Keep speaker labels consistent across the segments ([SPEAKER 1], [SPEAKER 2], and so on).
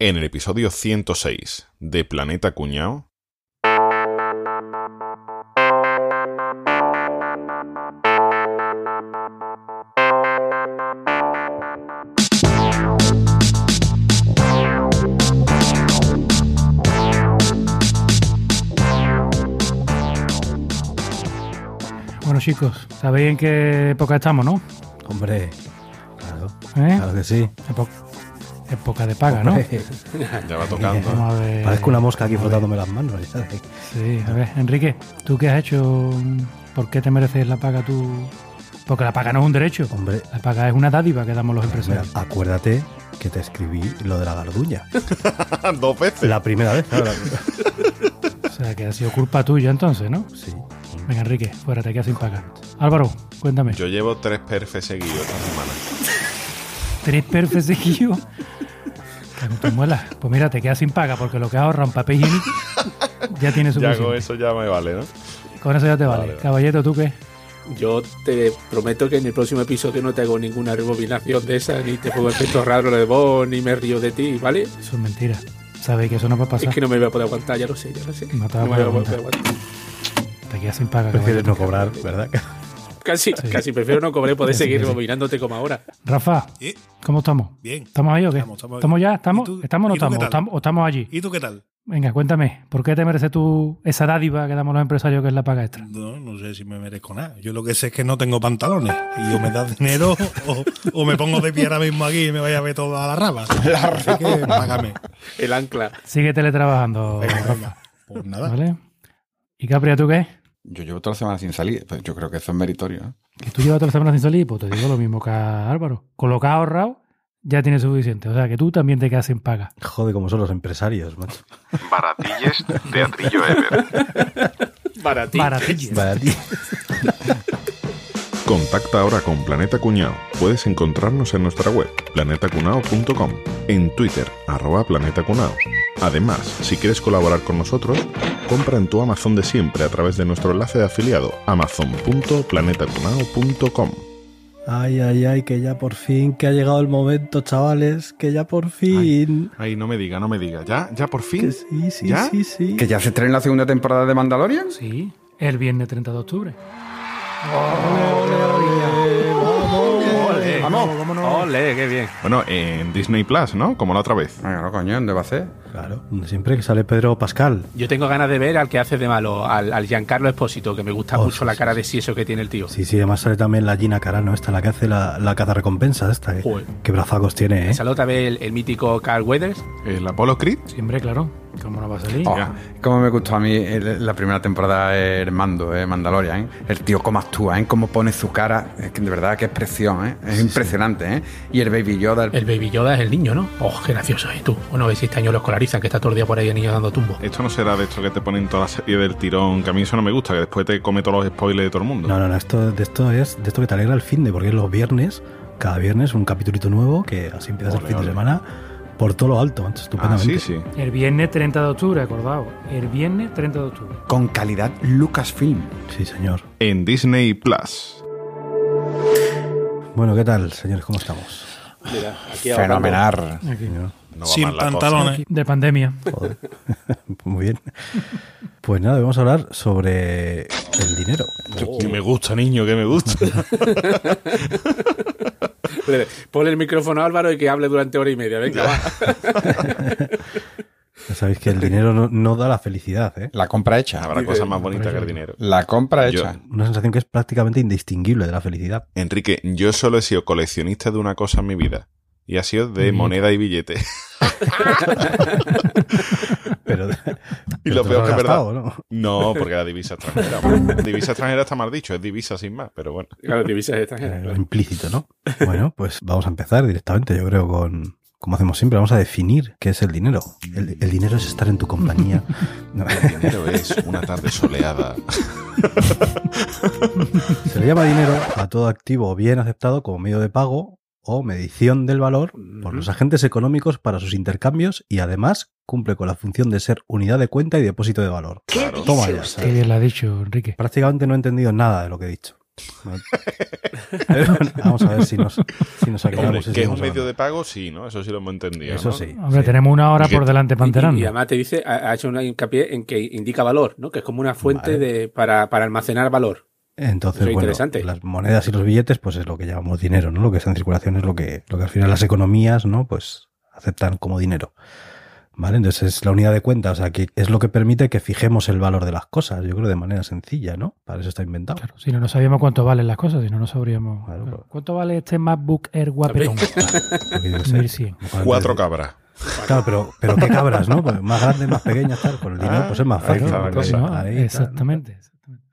[SPEAKER 1] En el episodio 106 de Planeta Cuñao.
[SPEAKER 2] Bueno chicos, sabéis en qué época estamos, ¿no?
[SPEAKER 3] Hombre, claro,
[SPEAKER 2] ¿Eh?
[SPEAKER 3] claro que sí.
[SPEAKER 2] Epo- época de paga, ¿no?
[SPEAKER 1] Ya va tocando.
[SPEAKER 2] Vamos a ver.
[SPEAKER 3] Parezco una mosca aquí frotándome las manos. ya sabes.
[SPEAKER 2] Sí, a ver, Enrique, ¿tú qué has hecho? ¿Por qué te mereces la paga tú? Porque la paga no es un derecho.
[SPEAKER 3] Hombre,
[SPEAKER 2] La paga es una dádiva que damos los
[SPEAKER 3] mira,
[SPEAKER 2] empresarios.
[SPEAKER 3] acuérdate que te escribí lo de la garduña.
[SPEAKER 1] Dos veces.
[SPEAKER 3] La primera vez, claro.
[SPEAKER 2] O sea, que ha sido culpa tuya entonces, ¿no?
[SPEAKER 3] Sí.
[SPEAKER 2] Venga, Enrique, fuera, te quedas sin paga. Álvaro, cuéntame.
[SPEAKER 1] Yo llevo tres perfes seguidos esta semana.
[SPEAKER 2] ¿Tres perfes seguidos? No muelas. Pues mira, te quedas sin paga porque lo que ahorra en papel higiénico ya tiene
[SPEAKER 1] Ya
[SPEAKER 2] suficiente.
[SPEAKER 1] con eso ya me vale, ¿no?
[SPEAKER 2] Con eso ya te vale. Caballero, ¿tú qué?
[SPEAKER 4] Yo te prometo que en el próximo episodio no te hago ninguna rebobinación de esa, ni te pongo efectos raros de voz, ni me río de ti, ¿vale?
[SPEAKER 2] Eso es mentira. Sabéis que eso no va a pasar.
[SPEAKER 4] Es que no me voy a poder aguantar, ya lo sé, ya lo sé.
[SPEAKER 2] No te
[SPEAKER 4] me voy a
[SPEAKER 2] poder
[SPEAKER 4] aguantar.
[SPEAKER 2] Te quedas sin paga.
[SPEAKER 3] Prefieres no cobrar, ¿verdad?
[SPEAKER 4] Casi,
[SPEAKER 2] Sí.
[SPEAKER 4] casi prefiero no cobrar y poder
[SPEAKER 2] Sí,
[SPEAKER 4] seguir
[SPEAKER 2] sí, sí.
[SPEAKER 4] rebobinándote como ahora.
[SPEAKER 2] Rafa. ¿cómo estamos?
[SPEAKER 5] Bien.
[SPEAKER 2] ¿Estamos ahí o qué?
[SPEAKER 5] Estamos, estamos-
[SPEAKER 2] ya? ¿Estamos?
[SPEAKER 5] ¿Y tú-
[SPEAKER 2] ¿Estamos o no estamos? ¿O estamos? o estamos allí?
[SPEAKER 5] ¿Y tú qué tal?
[SPEAKER 2] Venga, cuéntame, ¿por qué te mereces tú esa dádiva que damos los empresarios que es la paga extra?
[SPEAKER 5] No, no sé si me merezco nada. Yo lo que sé es que no tengo pantalones. Y o me das dinero o, o me pongo de pie ahora mismo aquí y me vaya a ver toda la rama. Así que págame.
[SPEAKER 4] El ancla.
[SPEAKER 2] Sigue teletrabajando,
[SPEAKER 5] Venga,
[SPEAKER 2] Rafa.
[SPEAKER 5] Pues nada.
[SPEAKER 2] ¿Vale? ¿Y Capria, tú qué?
[SPEAKER 6] Yo llevo toda la semana sin salir, pero yo creo que eso es meritorio. ¿eh?
[SPEAKER 2] Que tú llevas toda la semana sin salir, pues te digo lo mismo que a Álvaro. Con lo que has ahorrado, ya tienes suficiente. O sea, que tú también te quedas sin paga.
[SPEAKER 3] Joder, como son los empresarios, macho.
[SPEAKER 1] Baratilles, Teatrillo Ever.
[SPEAKER 4] Para ti.
[SPEAKER 2] Baratillas.
[SPEAKER 1] Contacta ahora con Planeta Cuñao. Puedes encontrarnos en nuestra web, planetacunao.com, en Twitter, arroba Planeta Cunao. Además, si quieres colaborar con nosotros, compra en tu Amazon de siempre a través de nuestro enlace de afiliado, amazon.planetacunao.com.
[SPEAKER 3] Ay, ay, ay, que ya por fin, que ha llegado el momento, chavales, que ya por fin.
[SPEAKER 1] Ay, no me diga, no me diga. ¿Ya? ¿Ya por
[SPEAKER 3] Que
[SPEAKER 1] fin?
[SPEAKER 3] sí, sí,
[SPEAKER 1] ¿Ya?
[SPEAKER 3] sí, sí.
[SPEAKER 6] Que ya se estrena la segunda temporada de Mandalorian.
[SPEAKER 2] Sí, el viernes 30 de octubre.
[SPEAKER 6] Vamos.
[SPEAKER 4] Ole, qué bien.
[SPEAKER 1] Bueno, en Disney Plus, ¿no? Como la otra vez.
[SPEAKER 6] Venga, no, coño, ¿dónde va a ser?
[SPEAKER 3] Claro, siempre que sale Pedro Pascal.
[SPEAKER 4] Yo tengo ganas de ver al que hace de malo, al, al Giancarlo Espósito, que me gusta
[SPEAKER 3] Oh,
[SPEAKER 4] mucho
[SPEAKER 3] sí,
[SPEAKER 4] la cara
[SPEAKER 3] sí.
[SPEAKER 4] de sieso que tiene el tío.
[SPEAKER 3] Sí, sí, además sale también la Gina Carano, esta, la que hace la, la caza recompensa esta.
[SPEAKER 4] Joder.
[SPEAKER 3] Qué brazacos tiene, ¿eh?
[SPEAKER 4] Sale otra vez el, el mítico Carl Weathers.
[SPEAKER 1] ¿El Apollo Creed?
[SPEAKER 2] Siempre, claro. ¿Cómo no va a salir?
[SPEAKER 6] Oh,
[SPEAKER 1] Ya.
[SPEAKER 6] cómo me gustó a mí el- la primera temporada el mando, eh, Mandalorian. ¿eh? El tío cómo actúa, ¿eh? cómo pone su cara. Es que de verdad, qué expresión, ¿eh? Es impresionante, ¿eh? Y el Baby Yoda, el-
[SPEAKER 4] El Baby Yoda es el niño, ¿no? Oh, qué gracioso es tú. Bueno, a ver si este año lo escolarizan, que está todo el día por ahí el niño dando tumbo.
[SPEAKER 1] Esto no será de esto que te ponen toda la serie del tirón, que a mí eso no me gusta, que después te come todos los spoilers de todo el mundo.
[SPEAKER 3] No, no, no, esto, de esto es de esto que te alegra el fin de, porque es los viernes, cada viernes un capitulito nuevo, que así empiezas
[SPEAKER 1] Ole,
[SPEAKER 3] el fin
[SPEAKER 1] ole.
[SPEAKER 3] de semana por todo lo alto, macho,
[SPEAKER 1] ah,
[SPEAKER 3] estupendamente.
[SPEAKER 1] sí, sí.
[SPEAKER 2] El viernes 30 de octubre, acordaos. El viernes 30 de octubre.
[SPEAKER 6] con calidad Lucasfilm.
[SPEAKER 3] Sí, señor.
[SPEAKER 1] En Disney Plus.
[SPEAKER 3] Bueno, ¿qué tal, señores? ¿Cómo estamos?
[SPEAKER 4] Mira, aquí
[SPEAKER 6] Fenomenal.
[SPEAKER 2] Aquí.
[SPEAKER 1] No
[SPEAKER 5] Sin pantalones.
[SPEAKER 2] De pandemia.
[SPEAKER 3] joder. Muy bien. Pues nada, vamos a hablar sobre el dinero.
[SPEAKER 1] Que me gusta, niño, que me gusta.
[SPEAKER 4] Ponle- el micrófono a Álvaro y que hable durante hora y media. Venga, va.
[SPEAKER 3] Ya sabéis que el dinero no, no da la felicidad, ¿eh?
[SPEAKER 6] La compra hecha.
[SPEAKER 1] Habrá cosas más bonitas que el dinero.
[SPEAKER 6] La compra
[SPEAKER 1] Yo-
[SPEAKER 6] hecha.
[SPEAKER 3] Una sensación que es prácticamente indistinguible de la felicidad.
[SPEAKER 1] Enrique, yo solo he sido coleccionista de una cosa en mi vida. Y ha sido de
[SPEAKER 2] Mm.
[SPEAKER 1] moneda y billete.
[SPEAKER 3] Pero,
[SPEAKER 1] Y lo peor que es verdad.
[SPEAKER 3] ¿no?
[SPEAKER 1] No, porque era divisa extranjera. divisa extranjera está mal dicho, es divisa sin más, pero bueno.
[SPEAKER 4] Claro, divisas extranjeras.
[SPEAKER 3] Eh,
[SPEAKER 4] claro.
[SPEAKER 3] implícito, ¿no? Bueno, pues vamos a empezar directamente, yo creo, con, como hacemos siempre, vamos a definir qué es el dinero. El, el dinero es estar en tu compañía. No,
[SPEAKER 1] El dinero es una tarde soleada.
[SPEAKER 3] se le llama dinero a todo activo bien aceptado como medio de pago o medición del valor por los agentes económicos para sus intercambios y además cumple con la función de ser unidad de cuenta y depósito de valor.
[SPEAKER 1] Claro.
[SPEAKER 3] Toma ya.
[SPEAKER 2] Qué
[SPEAKER 3] ¿sabes?
[SPEAKER 2] bien lo ha dicho, Enrique.
[SPEAKER 3] Prácticamente no he entendido nada de lo que he dicho. Vamos a ver si nos, si nos aclaramos.
[SPEAKER 1] Que es un medio de pago, sí, ¿no? Eso sí lo hemos entendido.
[SPEAKER 3] Eso
[SPEAKER 1] ¿no?
[SPEAKER 3] sí.
[SPEAKER 2] Hombre,
[SPEAKER 3] sí.
[SPEAKER 2] tenemos una hora por delante para
[SPEAKER 4] Y, además te dice, ha, ha hecho una hincapié en que indica valor, ¿no? Que es como una fuente
[SPEAKER 3] Vale.
[SPEAKER 4] de, para, para almacenar valor.
[SPEAKER 3] Entonces,
[SPEAKER 4] Eso
[SPEAKER 3] bueno,
[SPEAKER 4] interesante.
[SPEAKER 3] las monedas y los billetes, pues es lo que llamamos dinero, ¿no? Lo que está en circulación es lo que, lo que al final las economías, ¿no? Pues aceptan como dinero. ¿Vale? Entonces es la unidad de cuenta, o sea, que es lo que permite que fijemos el valor de las cosas, yo creo de manera sencilla, ¿no? Para eso está inventado.
[SPEAKER 2] Claro, si no, no sabíamos cuánto valen las cosas, si no, no sabríamos.
[SPEAKER 3] Claro.
[SPEAKER 2] ¿Cuánto vale este MacBook Air guapetón?
[SPEAKER 3] Porque yo qué sé,
[SPEAKER 2] 1100.
[SPEAKER 3] como
[SPEAKER 1] Cuatro cabras.
[SPEAKER 3] Claro, pero, pero qué cabras, ¿no? Pues más grandes, más pequeñas, tal. Con el dinero, pues es más fácil.
[SPEAKER 2] exactamente. exactamente.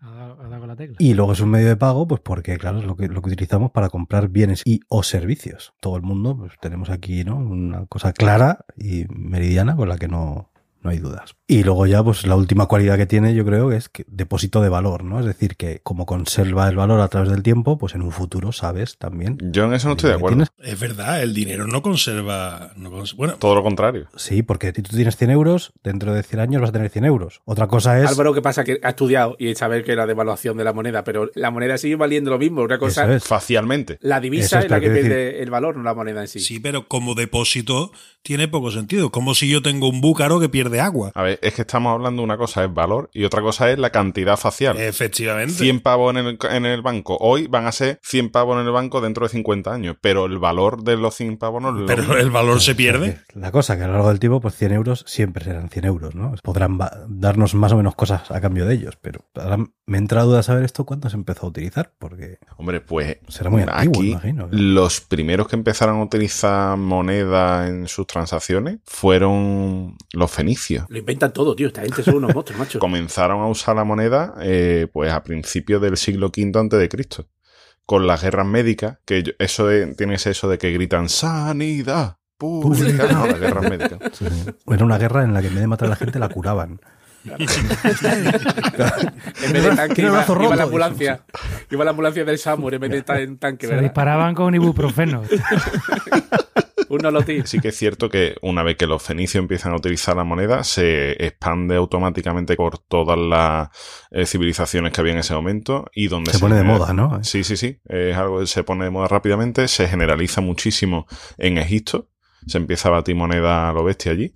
[SPEAKER 2] Ha dado, ha dado con la
[SPEAKER 3] Y luego es un medio de pago, pues porque, claro, es lo que, lo que utilizamos para comprar bienes y o servicios. Todo el mundo, pues tenemos aquí, ¿no? Una cosa clara y meridiana con la que no, no hay dudas. Y luego ya, pues la última cualidad que tiene, yo creo, es que depósito de valor, ¿no? Es decir, que como conserva el valor a través del tiempo, pues en un futuro sabes también.
[SPEAKER 1] Yo en eso no estoy de acuerdo.
[SPEAKER 3] tienes-
[SPEAKER 5] Es verdad, el dinero no conserva. no cons- bueno,
[SPEAKER 1] Todo lo contrario.
[SPEAKER 3] Sí, porque si tú tienes 100 euros, dentro de 100 años vas a tener 100 euros. Otra cosa es...
[SPEAKER 4] Álvaro, ¿qué pasa? Que ha estudiado y sabe que la devaluación de la moneda, pero la moneda sigue valiendo lo mismo. Una cosa,
[SPEAKER 3] Eso es.
[SPEAKER 1] Facialmente.
[SPEAKER 4] la divisa
[SPEAKER 3] es,
[SPEAKER 4] es la que pierde el valor, no la moneda en sí.
[SPEAKER 5] sí, pero como depósito tiene poco sentido. Como si yo tengo un búcaro que pierde agua.
[SPEAKER 1] A ver, es que estamos hablando de una cosa es valor y otra cosa es la cantidad facial.
[SPEAKER 5] Efectivamente.
[SPEAKER 1] 100 pavos en el, en el banco hoy van a ser 100 pavos en el banco dentro de 50 años, pero el valor de los 100 pavos no lo
[SPEAKER 5] Pero el valor se pierde.
[SPEAKER 3] La cosa que a lo largo del tiempo, pues 100 euros siempre serán 100 euros, ¿no? Podrán darnos más o menos cosas a cambio de ellos, pero ahora me entra duda saber esto cuándo se empezó a utilizar, porque
[SPEAKER 1] Hombre, pues
[SPEAKER 3] será muy antiguo,
[SPEAKER 1] aquí
[SPEAKER 3] imagino.
[SPEAKER 1] los primeros que empezaron a utilizar moneda en sus transacciones fueron los fenicios.
[SPEAKER 4] Lo inventan todo, tío. Esta gente son unos monstruos, macho.
[SPEAKER 1] Comenzaron a usar la moneda eh, pues a principios del siglo V antes de Cristo. Con las guerras médicas, que eso de, tienes eso de que gritan sanidad pública, no, las guerras médicas.
[SPEAKER 3] Sí, sí. Era una guerra en la que en vez de matar a la gente la curaban.
[SPEAKER 4] En vez de tanque, iba, iba la ambulancia. Iba la ambulancia del Samur en vez de estar en tanque,
[SPEAKER 2] Se
[SPEAKER 4] ¿verdad?
[SPEAKER 2] disparaban con ibuprofeno.
[SPEAKER 1] Sí que es cierto que una vez que los fenicios empiezan a utilizar la moneda, se expande automáticamente por todas las eh, civilizaciones que había en ese momento y donde
[SPEAKER 3] Se pone de moda, ¿no?
[SPEAKER 1] Sí, sí, sí. Es algo que se pone de moda rápidamente, se generaliza muchísimo en Egipto. Se empieza a batir moneda a lo bestia allí.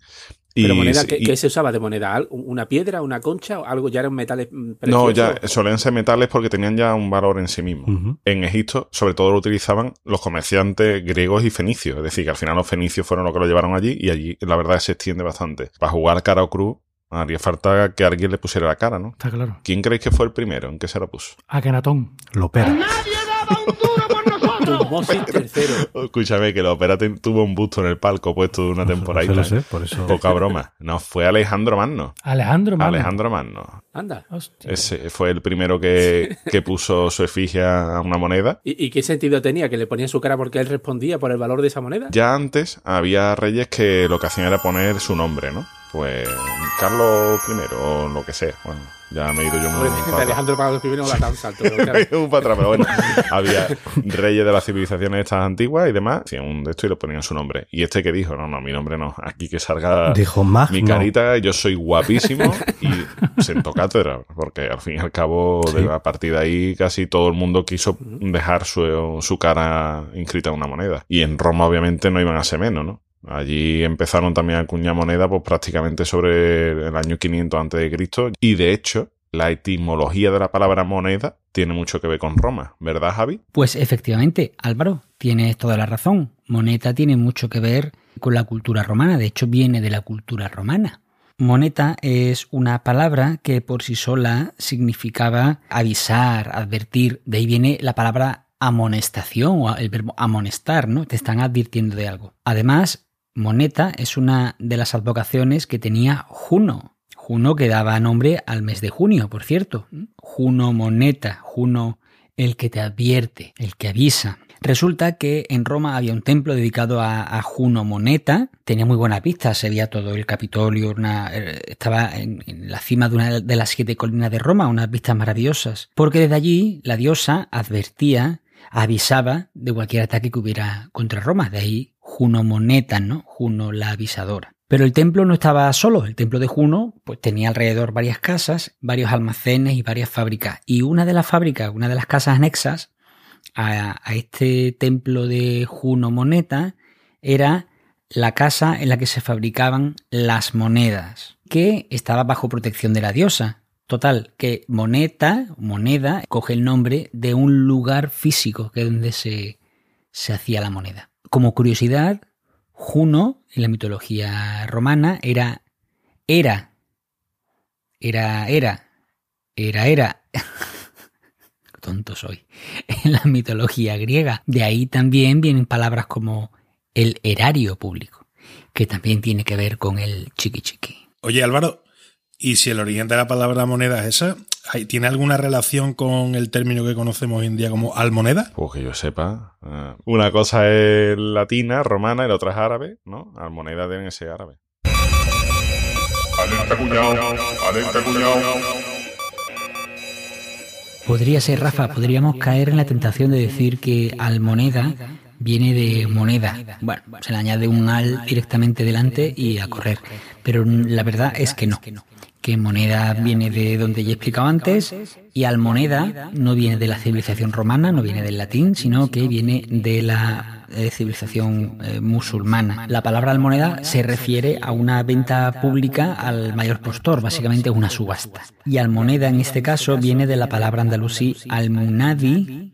[SPEAKER 1] Y,
[SPEAKER 4] Pero moneda, ¿qué,
[SPEAKER 1] y-
[SPEAKER 4] qué se usaba de moneda? ¿Al- ¿Una piedra, una concha o algo? ¿Ya eran metales mm,
[SPEAKER 1] no,
[SPEAKER 4] preciosos?
[SPEAKER 1] ya solían ser metales porque tenían ya un valor en sí mismos.
[SPEAKER 3] Ujú.
[SPEAKER 1] En Egipto, sobre todo lo utilizaban los comerciantes griegos y fenicios. Es decir, que al final los fenicios fueron los que lo llevaron allí y allí la verdad se extiende bastante. Para jugar cara o cruz, haría falta que alguien le pusiera la cara, ¿no?
[SPEAKER 2] Está claro.
[SPEAKER 1] ¿Quién creéis que fue el primero? ¿En qué se la puso?
[SPEAKER 2] Akenatón.
[SPEAKER 3] Lo opera.
[SPEAKER 4] Tercero.
[SPEAKER 1] Escúchame, que la ópera te- tuvo un busto en el palco puesto de una temporada.
[SPEAKER 3] Sé, por eso.
[SPEAKER 1] Poca broma. No, fue Alejandro Magno.
[SPEAKER 2] Alejandro Magno.
[SPEAKER 1] Alejandro Magno.
[SPEAKER 4] Anda.
[SPEAKER 2] Hostia.
[SPEAKER 1] Ese fue el primero que, que puso su efigie a una moneda.
[SPEAKER 4] ¿Y, y qué sentido tenía? ¿Que le ponía su cara porque él respondía por el valor de esa moneda?
[SPEAKER 1] Ya antes había reyes que lo que hacían era poner su nombre, ¿no? Pues Carlos I o lo que sea. Bueno, ya me he ido yo muy
[SPEAKER 4] de
[SPEAKER 1] para
[SPEAKER 4] Alejandro Pablo I no la da un salto. pero claro.
[SPEAKER 1] Un para atrás, pero bueno, había reyes de las civilizaciones estas antiguas y demás, hacían un de esto y le ponían su nombre. Y este que dijo, no, no, mi nombre no, aquí que salga
[SPEAKER 3] Dijo
[SPEAKER 1] mi carita, yo soy guapísimo y sentó cátedra, porque al fin y al cabo, de, a partir de ahí, casi todo el mundo quiso dejar su, su cara inscrita en una moneda. Y en Roma, obviamente, no iban a ser menos, ¿no? Allí empezaron también a acuñar moneda, pues prácticamente sobre el año 500 antes de Cristo. Y de hecho, la etimología de la palabra moneda tiene mucho que ver con Roma, ¿verdad, Javi?
[SPEAKER 7] Pues efectivamente, Álvaro, tienes toda la razón. Moneta tiene mucho que ver con la cultura romana, de hecho viene de la cultura romana. Moneta es una palabra que por sí sola significaba avisar, advertir, de ahí viene la palabra amonestación o el verbo amonestar, ¿no? Te están advirtiendo de algo. Además, moneta es una de las advocaciones que tenía Juno. Juno que daba nombre al mes de junio, por cierto. Juno moneta, Juno el que te advierte, el que avisa. Resulta que en Roma había un templo dedicado a, Juno Moneta, tenía muy buena vista, se veía todo el Capitolio, eh, estaba en, en la cima de una de las siete colinas de Roma, unas vistas maravillosas, porque desde allí la diosa advertía, avisaba de cualquier ataque que hubiera contra Roma, de ahí Juno Moneta, ¿no? Juno la avisadora. Pero el templo no estaba solo. El templo de Juno pues, tenía alrededor varias casas, varios almacenes y varias fábricas. Y una de las fábricas, una de las casas anexas a, a este templo de Juno Moneta era la casa en la que se fabricaban las monedas, que estaba bajo protección de la diosa. Total, que moneta, moneda, coge el nombre de un lugar físico que es donde se, se hacía la moneda. Como curiosidad, Juno, en la mitología romana, era, era, era, era, era, era. Tonto soy. En la mitología griega. De ahí también vienen palabras como el erario público, que también tiene que ver con el chiqui chiqui.
[SPEAKER 5] Oye, Álvaro, ¿y si el origen de la palabra moneda es esa? ¿hay- ¿Tiene alguna relación con el término que conocemos hoy en día como almoneda?
[SPEAKER 1] Pues que yo sepa. eh, una cosa es latina, romana, y la otra es árabe, ¿no? Almoneda deben ser árabe.
[SPEAKER 8] Alerta cuñado, alerta cuñado.
[SPEAKER 7] Podría ser, Rafa, podríamos caer en la tentación de decir que almoneda viene de moneda. Bueno, se le añade un al directamente delante y a correr. Pero la verdad es que no. Que moneda viene de donde ya he explicado antes y almoneda no viene de la civilización romana, no viene del latín, sino que viene de la eh, civilización eh, musulmana. La palabra almoneda se refiere a una venta pública al mayor postor, básicamente una subasta. Y almoneda en este caso viene de la palabra andalusí almunadi,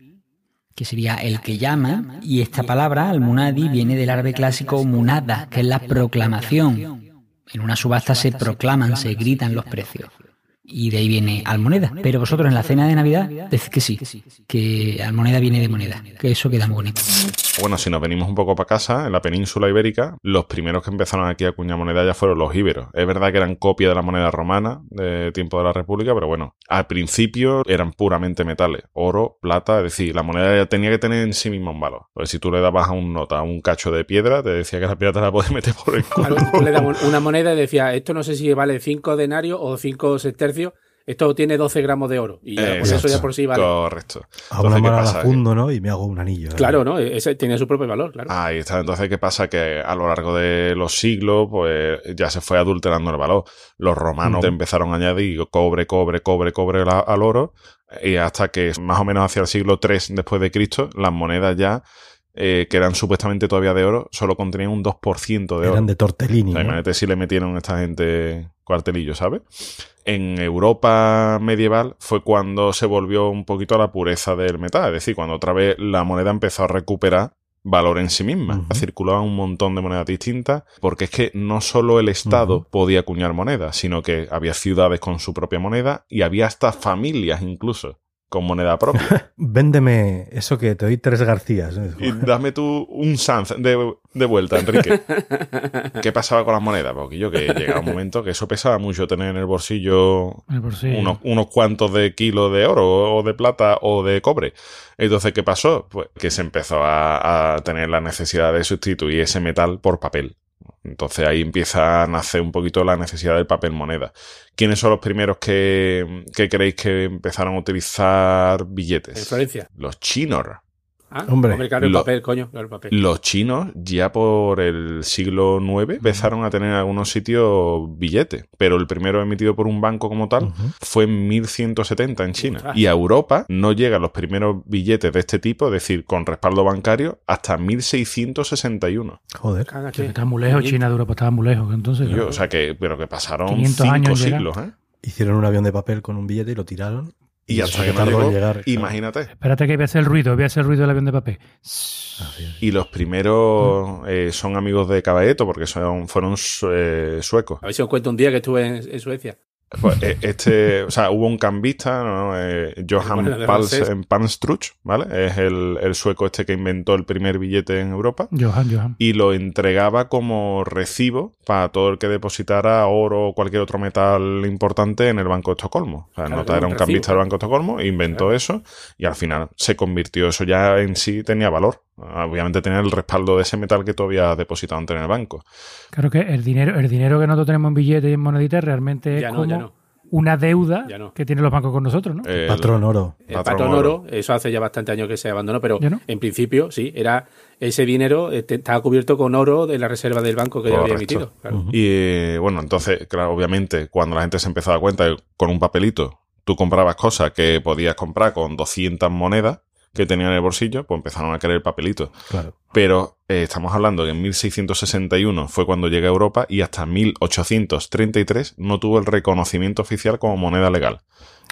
[SPEAKER 7] que sería el que llama, y esta palabra, almunadi, viene del árabe clásico munada, que es la proclamación. En una subasta se proclaman, se gritan los precios. Y de ahí viene almoneda. Pero vosotros en la cena de Navidad decís que sí, que almoneda viene de moneda, que eso queda muy bonito.
[SPEAKER 1] Bueno, si nos venimos un poco para casa, en la península ibérica, los primeros que empezaron aquí a acuñar moneda ya fueron los íberos. Es verdad que eran copia de la moneda romana de tiempo de la República, pero bueno, al principio eran puramente metales, oro, plata, es decir, la moneda ya tenía que tener en sí misma un valor. Pues si tú le dabas a un nota, a un cacho de piedra, te decía que la piedra te la puedes meter por el culo.
[SPEAKER 4] Claro, tú le dabas una moneda y decía, esto no sé si vale 5 denarios o 5 esto tiene 12 gramos de oro. Y ya, pues eso ya por sí vale.
[SPEAKER 1] Correcto.
[SPEAKER 3] Hago una
[SPEAKER 1] Entonces, ¿qué
[SPEAKER 3] mano fundo, ¿no? Y me hago un anillo. ¿eh?
[SPEAKER 4] Claro, ¿no? Ese tiene su propio valor, claro.
[SPEAKER 1] Ahí está. Entonces, ¿qué pasa? Que a lo largo de los siglos, pues ya se fue adulterando el valor. Los romanos empezaron a añadir cobre, cobre, cobre, cobre la- al oro. Y hasta que más o menos hacia el siglo III después de Cristo, las monedas ya, eh, que eran supuestamente todavía de oro, solo contenían un 2% de oro.
[SPEAKER 3] Eran de tortellini.
[SPEAKER 1] O sea,
[SPEAKER 3] ¿no?
[SPEAKER 1] imagínate si le metieron a esta gente cuartelillo, ¿sabes? En Europa medieval fue cuando se volvió un poquito a la pureza del metal, es decir, cuando otra vez la moneda empezó a recuperar valor en sí misma. Circulaban un montón de monedas distintas, porque es que no solo el Estado podía acuñar monedas, sino que había ciudades con su propia moneda y había hasta familias incluso con moneda propia.
[SPEAKER 3] Véndeme eso que te doy tres Garcías.
[SPEAKER 1] Y dame tú un Sanz de, de vuelta, Enrique. ¿Qué pasaba con las monedas? Porque yo que llegaba un momento que eso pesaba mucho tener en el bolsillo
[SPEAKER 2] En el bolsillo.
[SPEAKER 1] unos, unos cuantos de kilos de oro o de plata o de cobre. Entonces, ¿qué pasó? Pues que se empezó a, a tener la necesidad de sustituir ese metal por papel. Entonces ahí empieza a nacer un poquito la necesidad del papel moneda. ¿Quiénes son los primeros que, que creéis que empezaron a utilizar
[SPEAKER 4] En
[SPEAKER 1] billetes?
[SPEAKER 4] Florencia.
[SPEAKER 1] Los chinos.
[SPEAKER 4] Ah,
[SPEAKER 3] Hombre,
[SPEAKER 4] claro, el
[SPEAKER 1] lo-
[SPEAKER 4] papel, coño, claro, el papel.
[SPEAKER 1] Los chinos ya por el siglo IX empezaron a tener en algunos sitios billetes, pero el primero emitido por un banco como tal
[SPEAKER 3] Ujú.
[SPEAKER 1] fue en 1170 en China. Y a Europa no llegan los primeros billetes de este tipo, es decir, con respaldo bancario, hasta 1661.
[SPEAKER 3] Joder.
[SPEAKER 2] Que está muy lejos, China de Europa estaba muy lejos. Entonces,
[SPEAKER 1] Yo, o sea que, pero que pasaron
[SPEAKER 2] 500
[SPEAKER 1] cinco
[SPEAKER 2] años
[SPEAKER 1] siglos, ¿eh?
[SPEAKER 3] Hicieron un avión de papel con un billete y lo tiraron.
[SPEAKER 1] Y hasta que no llegó,
[SPEAKER 3] llegar, claro.
[SPEAKER 1] imagínate.
[SPEAKER 2] espérate que voy a hacer el ruido, voy a hacer el ruido del avión de papel.
[SPEAKER 1] Y los primeros eh, son amigos de Caballeto porque son, fueron su- eh, suecos.
[SPEAKER 4] A ver si os cuento un día que estuve en, en Suecia.
[SPEAKER 1] Pues, eh, este, o sea, hubo un cambista, ¿no? Eh, Johan Pals en Panstruch, ¿vale? Es el, el sueco este que inventó el primer billete en Europa
[SPEAKER 2] Johan, Johan.
[SPEAKER 1] y lo entregaba como recibo para todo el que depositara oro o cualquier otro metal importante en el Banco de Estocolmo. O sea,
[SPEAKER 4] Claro,
[SPEAKER 1] nota era
[SPEAKER 4] un
[SPEAKER 1] un
[SPEAKER 4] recibo.
[SPEAKER 1] cambista del Banco de Estocolmo, inventó
[SPEAKER 4] Claro.
[SPEAKER 1] eso y al final se convirtió, eso ya en sí tenía valor. Obviamente tenía el respaldo de ese metal que tú habías depositado antes en el banco.
[SPEAKER 2] Claro que el dinero, el dinero que nosotros tenemos en billetes y en moneditas realmente es
[SPEAKER 4] Ya no,
[SPEAKER 2] como
[SPEAKER 4] ya no.
[SPEAKER 2] una deuda
[SPEAKER 4] Ya no.
[SPEAKER 2] que tienen los bancos con nosotros, ¿no?
[SPEAKER 1] El-
[SPEAKER 3] Patrón oro.
[SPEAKER 4] El
[SPEAKER 1] Patrón
[SPEAKER 4] patrón
[SPEAKER 1] oro.
[SPEAKER 4] oro, eso hace ya bastante años que se abandonó, pero en principio sí, era ese dinero eh, te- estaba cubierto con oro de la reserva del banco que ya había emitido. claro.
[SPEAKER 1] Y eh, bueno, entonces, claro, obviamente, cuando la gente se empezó a dar cuenta con un papelito tú comprabas cosas que podías comprar con 200 monedas que tenían en el bolsillo, pues empezaron a querer el papelito.
[SPEAKER 3] Claro.
[SPEAKER 1] Pero eh, estamos hablando que en 1661 fue cuando llega a Europa y hasta 1833 no tuvo el reconocimiento oficial como moneda legal.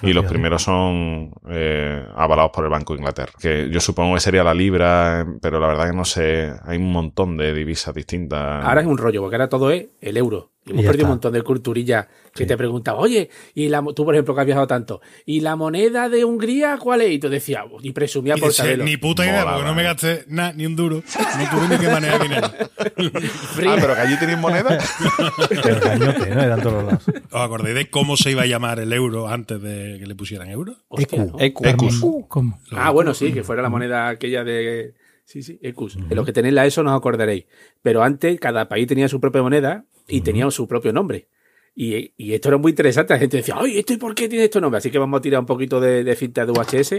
[SPEAKER 1] Y los primeros son eh, avalados por el Banco de Inglaterra. Que yo supongo que sería la libra, pero la verdad que no sé. Hay un montón de divisas distintas.
[SPEAKER 4] Ahora es un rollo, porque ahora todo es el euro. Y hemos
[SPEAKER 3] Y
[SPEAKER 4] perdido un montón de culturilla que
[SPEAKER 3] Sí.
[SPEAKER 4] te preguntaba, oye, y la, tú por ejemplo que has viajado tanto, ¿y la moneda de Hungría cuál es? Y tú decías, y presumía
[SPEAKER 5] Y
[SPEAKER 4] por
[SPEAKER 5] dice,
[SPEAKER 4] saberlo.
[SPEAKER 5] ni puta idea,
[SPEAKER 1] Mola,
[SPEAKER 5] porque no me gasté nada, ni un duro. No tuve ni que manejar dinero.
[SPEAKER 1] Ah, pero que allí tenéis moneda.
[SPEAKER 3] El gañote, ¿no? Eran todos los lados.
[SPEAKER 5] ¿Os acordáis de cómo se iba a llamar el euro antes de que le pusieran euro?
[SPEAKER 4] Hostia,
[SPEAKER 3] EQ.
[SPEAKER 4] ¿no?
[SPEAKER 6] Ecus.
[SPEAKER 2] ¿Cómo?
[SPEAKER 4] Ah, bueno, sí, que fuera la moneda aquella de. Sí, sí, Ecus. De los que tenéis la ESO no os acordaréis. Pero antes, cada país tenía su propia moneda y tenía su propio nombre. Y, y esto era muy interesante. La gente decía, ¡ay, esto y por qué tiene este nombre! Así que vamos a tirar un poquito de, de cinta de UHS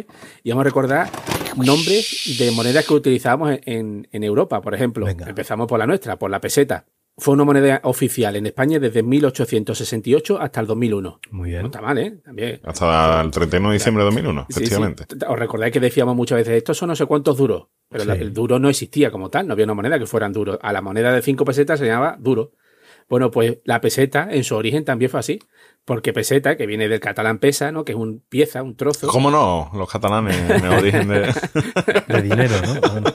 [SPEAKER 4] y vamos a recordar nombres de monedas que utilizábamos en, en- Europa, por ejemplo.
[SPEAKER 3] Venga.
[SPEAKER 4] Empezamos por la nuestra, por la peseta. Fue una moneda oficial en España desde 1868 hasta el 2001.
[SPEAKER 3] Muy
[SPEAKER 4] No
[SPEAKER 3] bien.
[SPEAKER 4] está mal, ¿eh? También.
[SPEAKER 1] Hasta el 31 de diciembre de 2001,
[SPEAKER 4] Sí, sí.
[SPEAKER 1] efectivamente.
[SPEAKER 4] Os recordáis que decíamos muchas veces, estos son no sé cuántos duros, pero
[SPEAKER 3] Sí.
[SPEAKER 4] el duro no existía como tal, no había una moneda que fueran duros. A la moneda de 5 pesetas se llamaba duro. Bueno, pues la peseta en su origen también fue así, porque peseta, que viene del catalán pesa, ¿no? Que es un pieza, un trozo.
[SPEAKER 1] ¿Cómo no? Los catalanes en el origen de...
[SPEAKER 3] De dinero, ¿no? Bueno,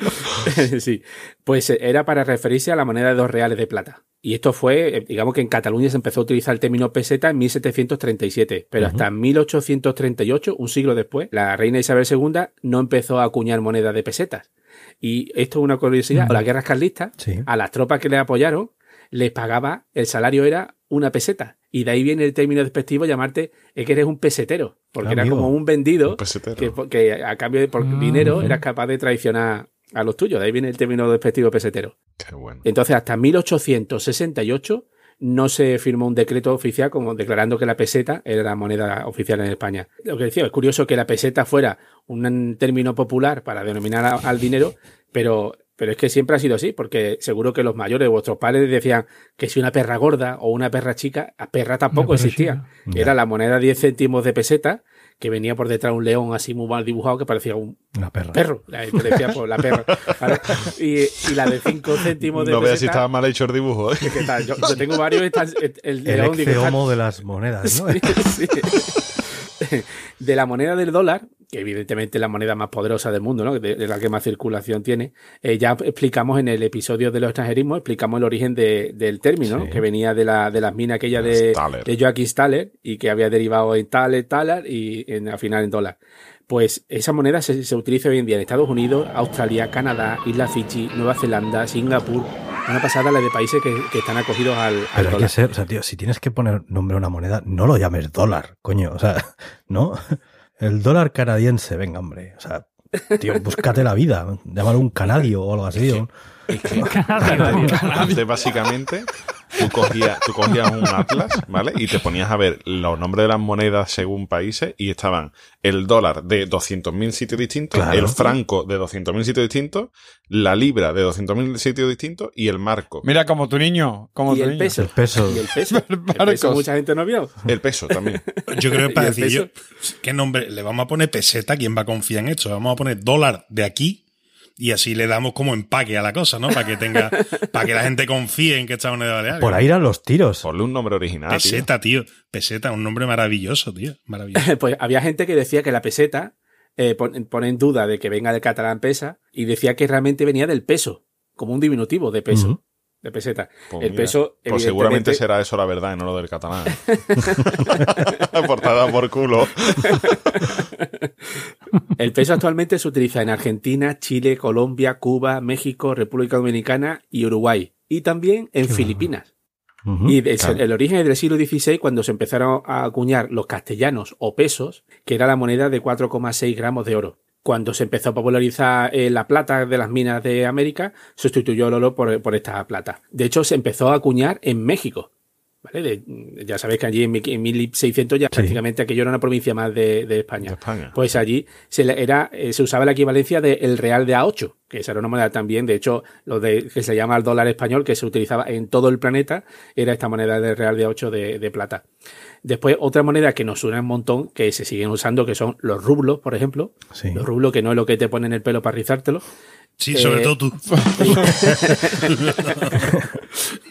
[SPEAKER 4] sí, pues eh, era para referirse a la moneda de dos reales de plata. Y esto fue, eh, digamos que en Cataluña se empezó a utilizar el término peseta en 1737, pero hasta 1838, un siglo después, la reina Isabel II no empezó a acuñar moneda de pesetas. Y esto es una curiosidad, las guerras carlistas,
[SPEAKER 3] sí.
[SPEAKER 4] a las tropas que le apoyaron, les pagaba, el salario era una peseta. Y de ahí viene el término despectivo llamarte, es que eres un pesetero, porque era
[SPEAKER 3] Amigo.
[SPEAKER 4] como un vendido
[SPEAKER 1] Un pesetero.
[SPEAKER 4] que, que a cambio de por
[SPEAKER 2] Ah,
[SPEAKER 4] dinero eras capaz de traicionar a los tuyos. De ahí viene el término despectivo pesetero.
[SPEAKER 1] Qué bueno.
[SPEAKER 4] Entonces, hasta 1868 no se firmó un decreto oficial como declarando que la peseta era la moneda oficial en España. Lo que decía, es curioso que la peseta fuera un término popular para denominar al dinero, pero, pero es que siempre ha sido así, porque seguro que los mayores, vuestros padres decían que si una perra gorda o una perra chica, a perra tampoco
[SPEAKER 2] perra
[SPEAKER 4] existía.
[SPEAKER 3] chica.
[SPEAKER 4] Era la moneda 10 céntimos de peseta, que venía por detrás un león así muy mal dibujado que parecía un
[SPEAKER 3] Una perra.
[SPEAKER 4] perro. La decía, pues, la perra. ¿vale? Y, y la de 5 céntimos de
[SPEAKER 1] No veas si estaba mal hecho el dibujo. ¿eh?
[SPEAKER 4] que tal, yo, yo tengo varios, está el, el
[SPEAKER 3] El
[SPEAKER 4] león
[SPEAKER 3] de las monedas, ¿no?
[SPEAKER 4] Sí, sí. De la moneda del dólar, que evidentemente es la moneda más poderosa del mundo, ¿no? de, de la que más circulación tiene, eh, ya explicamos en el episodio de los extranjerismos, explicamos el origen de- del término, ¿no? Que venía de, la, de las minas aquella de, Joaquín Staller y que había derivado en Thaler, Talar y en, al final en dólar. Pues esa moneda se, se utiliza hoy en día en Estados Unidos, Australia, Canadá, Islas Fiji, Nueva Zelanda, Singapur. Una pasada la de países que, que están acogidos al, al
[SPEAKER 3] Pero hay que ser, o sea, tío, si tienes que poner nombre a una moneda, no lo llames dólar, coño. O sea, ¿no? El dólar canadiense, venga, hombre. O sea, tío, búscate la vida. Llámalo un canadio o algo así. o-
[SPEAKER 1] Antes, básicamente, tú cogías, tú cogías un atlas, ¿vale? Y te ponías a ver los nombres de las monedas según países y estaban el dólar de 200.000 sitios distintos,
[SPEAKER 3] Claro.
[SPEAKER 1] el franco de 200.000 sitios distintos, la libra de 200.000 sitios distintos y el marco.
[SPEAKER 6] Mira, como tu niño. Como
[SPEAKER 4] Y
[SPEAKER 6] tu
[SPEAKER 4] el
[SPEAKER 6] niño.
[SPEAKER 4] peso.
[SPEAKER 3] El peso.
[SPEAKER 4] Y el peso. El peso mucha gente no vio.
[SPEAKER 1] El peso también.
[SPEAKER 5] Yo creo que para
[SPEAKER 4] ¿Y el
[SPEAKER 5] decir yo, ¿qué nombre? Le vamos a poner peseta, ¿quién va a confiar en esto? Vamos a poner dólar de aquí y así le damos como empaque a la cosa, ¿no? Para que tenga, para que la gente confíe en que esta moneda vale algo.
[SPEAKER 3] Por ahí eran los tiros.
[SPEAKER 1] Ponle un nombre original.
[SPEAKER 5] Peseta, tío. Peseta, un nombre maravilloso, tío. Maravilloso.
[SPEAKER 4] Pues había gente que decía que la peseta eh, pon- pone en duda de que venga del catalán pesa y decía que realmente venía del peso, como un diminutivo de peso. De peseta.
[SPEAKER 1] Pues
[SPEAKER 4] el
[SPEAKER 1] mira,
[SPEAKER 4] peso,
[SPEAKER 1] Pues seguramente será eso la verdad no lo del catalán. Portada por culo.
[SPEAKER 4] El peso actualmente se utiliza en Argentina, Chile, Colombia, Cuba, México, República Dominicana y Uruguay. Y también en
[SPEAKER 3] Qué
[SPEAKER 4] Filipinas. Y
[SPEAKER 1] claro.
[SPEAKER 4] el origen es del siglo XVI, cuando se empezaron a acuñar los castellanos o pesos, que era la moneda de 4,6 gramos de oro. Cuando se empezó a popularizar eh, la plata de las minas de América, sustituyó el oro por, por esta plata. De hecho, se empezó a acuñar en México. ¿Vale? De- ya sabéis que allí en, mi- en 1600 ya prácticamente aquello era una provincia más de, de España.
[SPEAKER 1] De España.
[SPEAKER 4] Pues allí se, le- era, eh, se usaba la equivalencia del real de A8, que esa era una moneda también, de hecho, lo de, que se llama el dólar español, que se utilizaba en todo el planeta, era esta moneda del real de A8 de, de plata. Después, otra moneda que nos suena un montón, que se siguen usando, que son los rublos, por ejemplo.
[SPEAKER 3] Sí.
[SPEAKER 4] Los rublos, que no es lo que te ponen en el pelo para rizártelo.
[SPEAKER 5] Sí, sobre
[SPEAKER 4] Eh,
[SPEAKER 5] todo tú.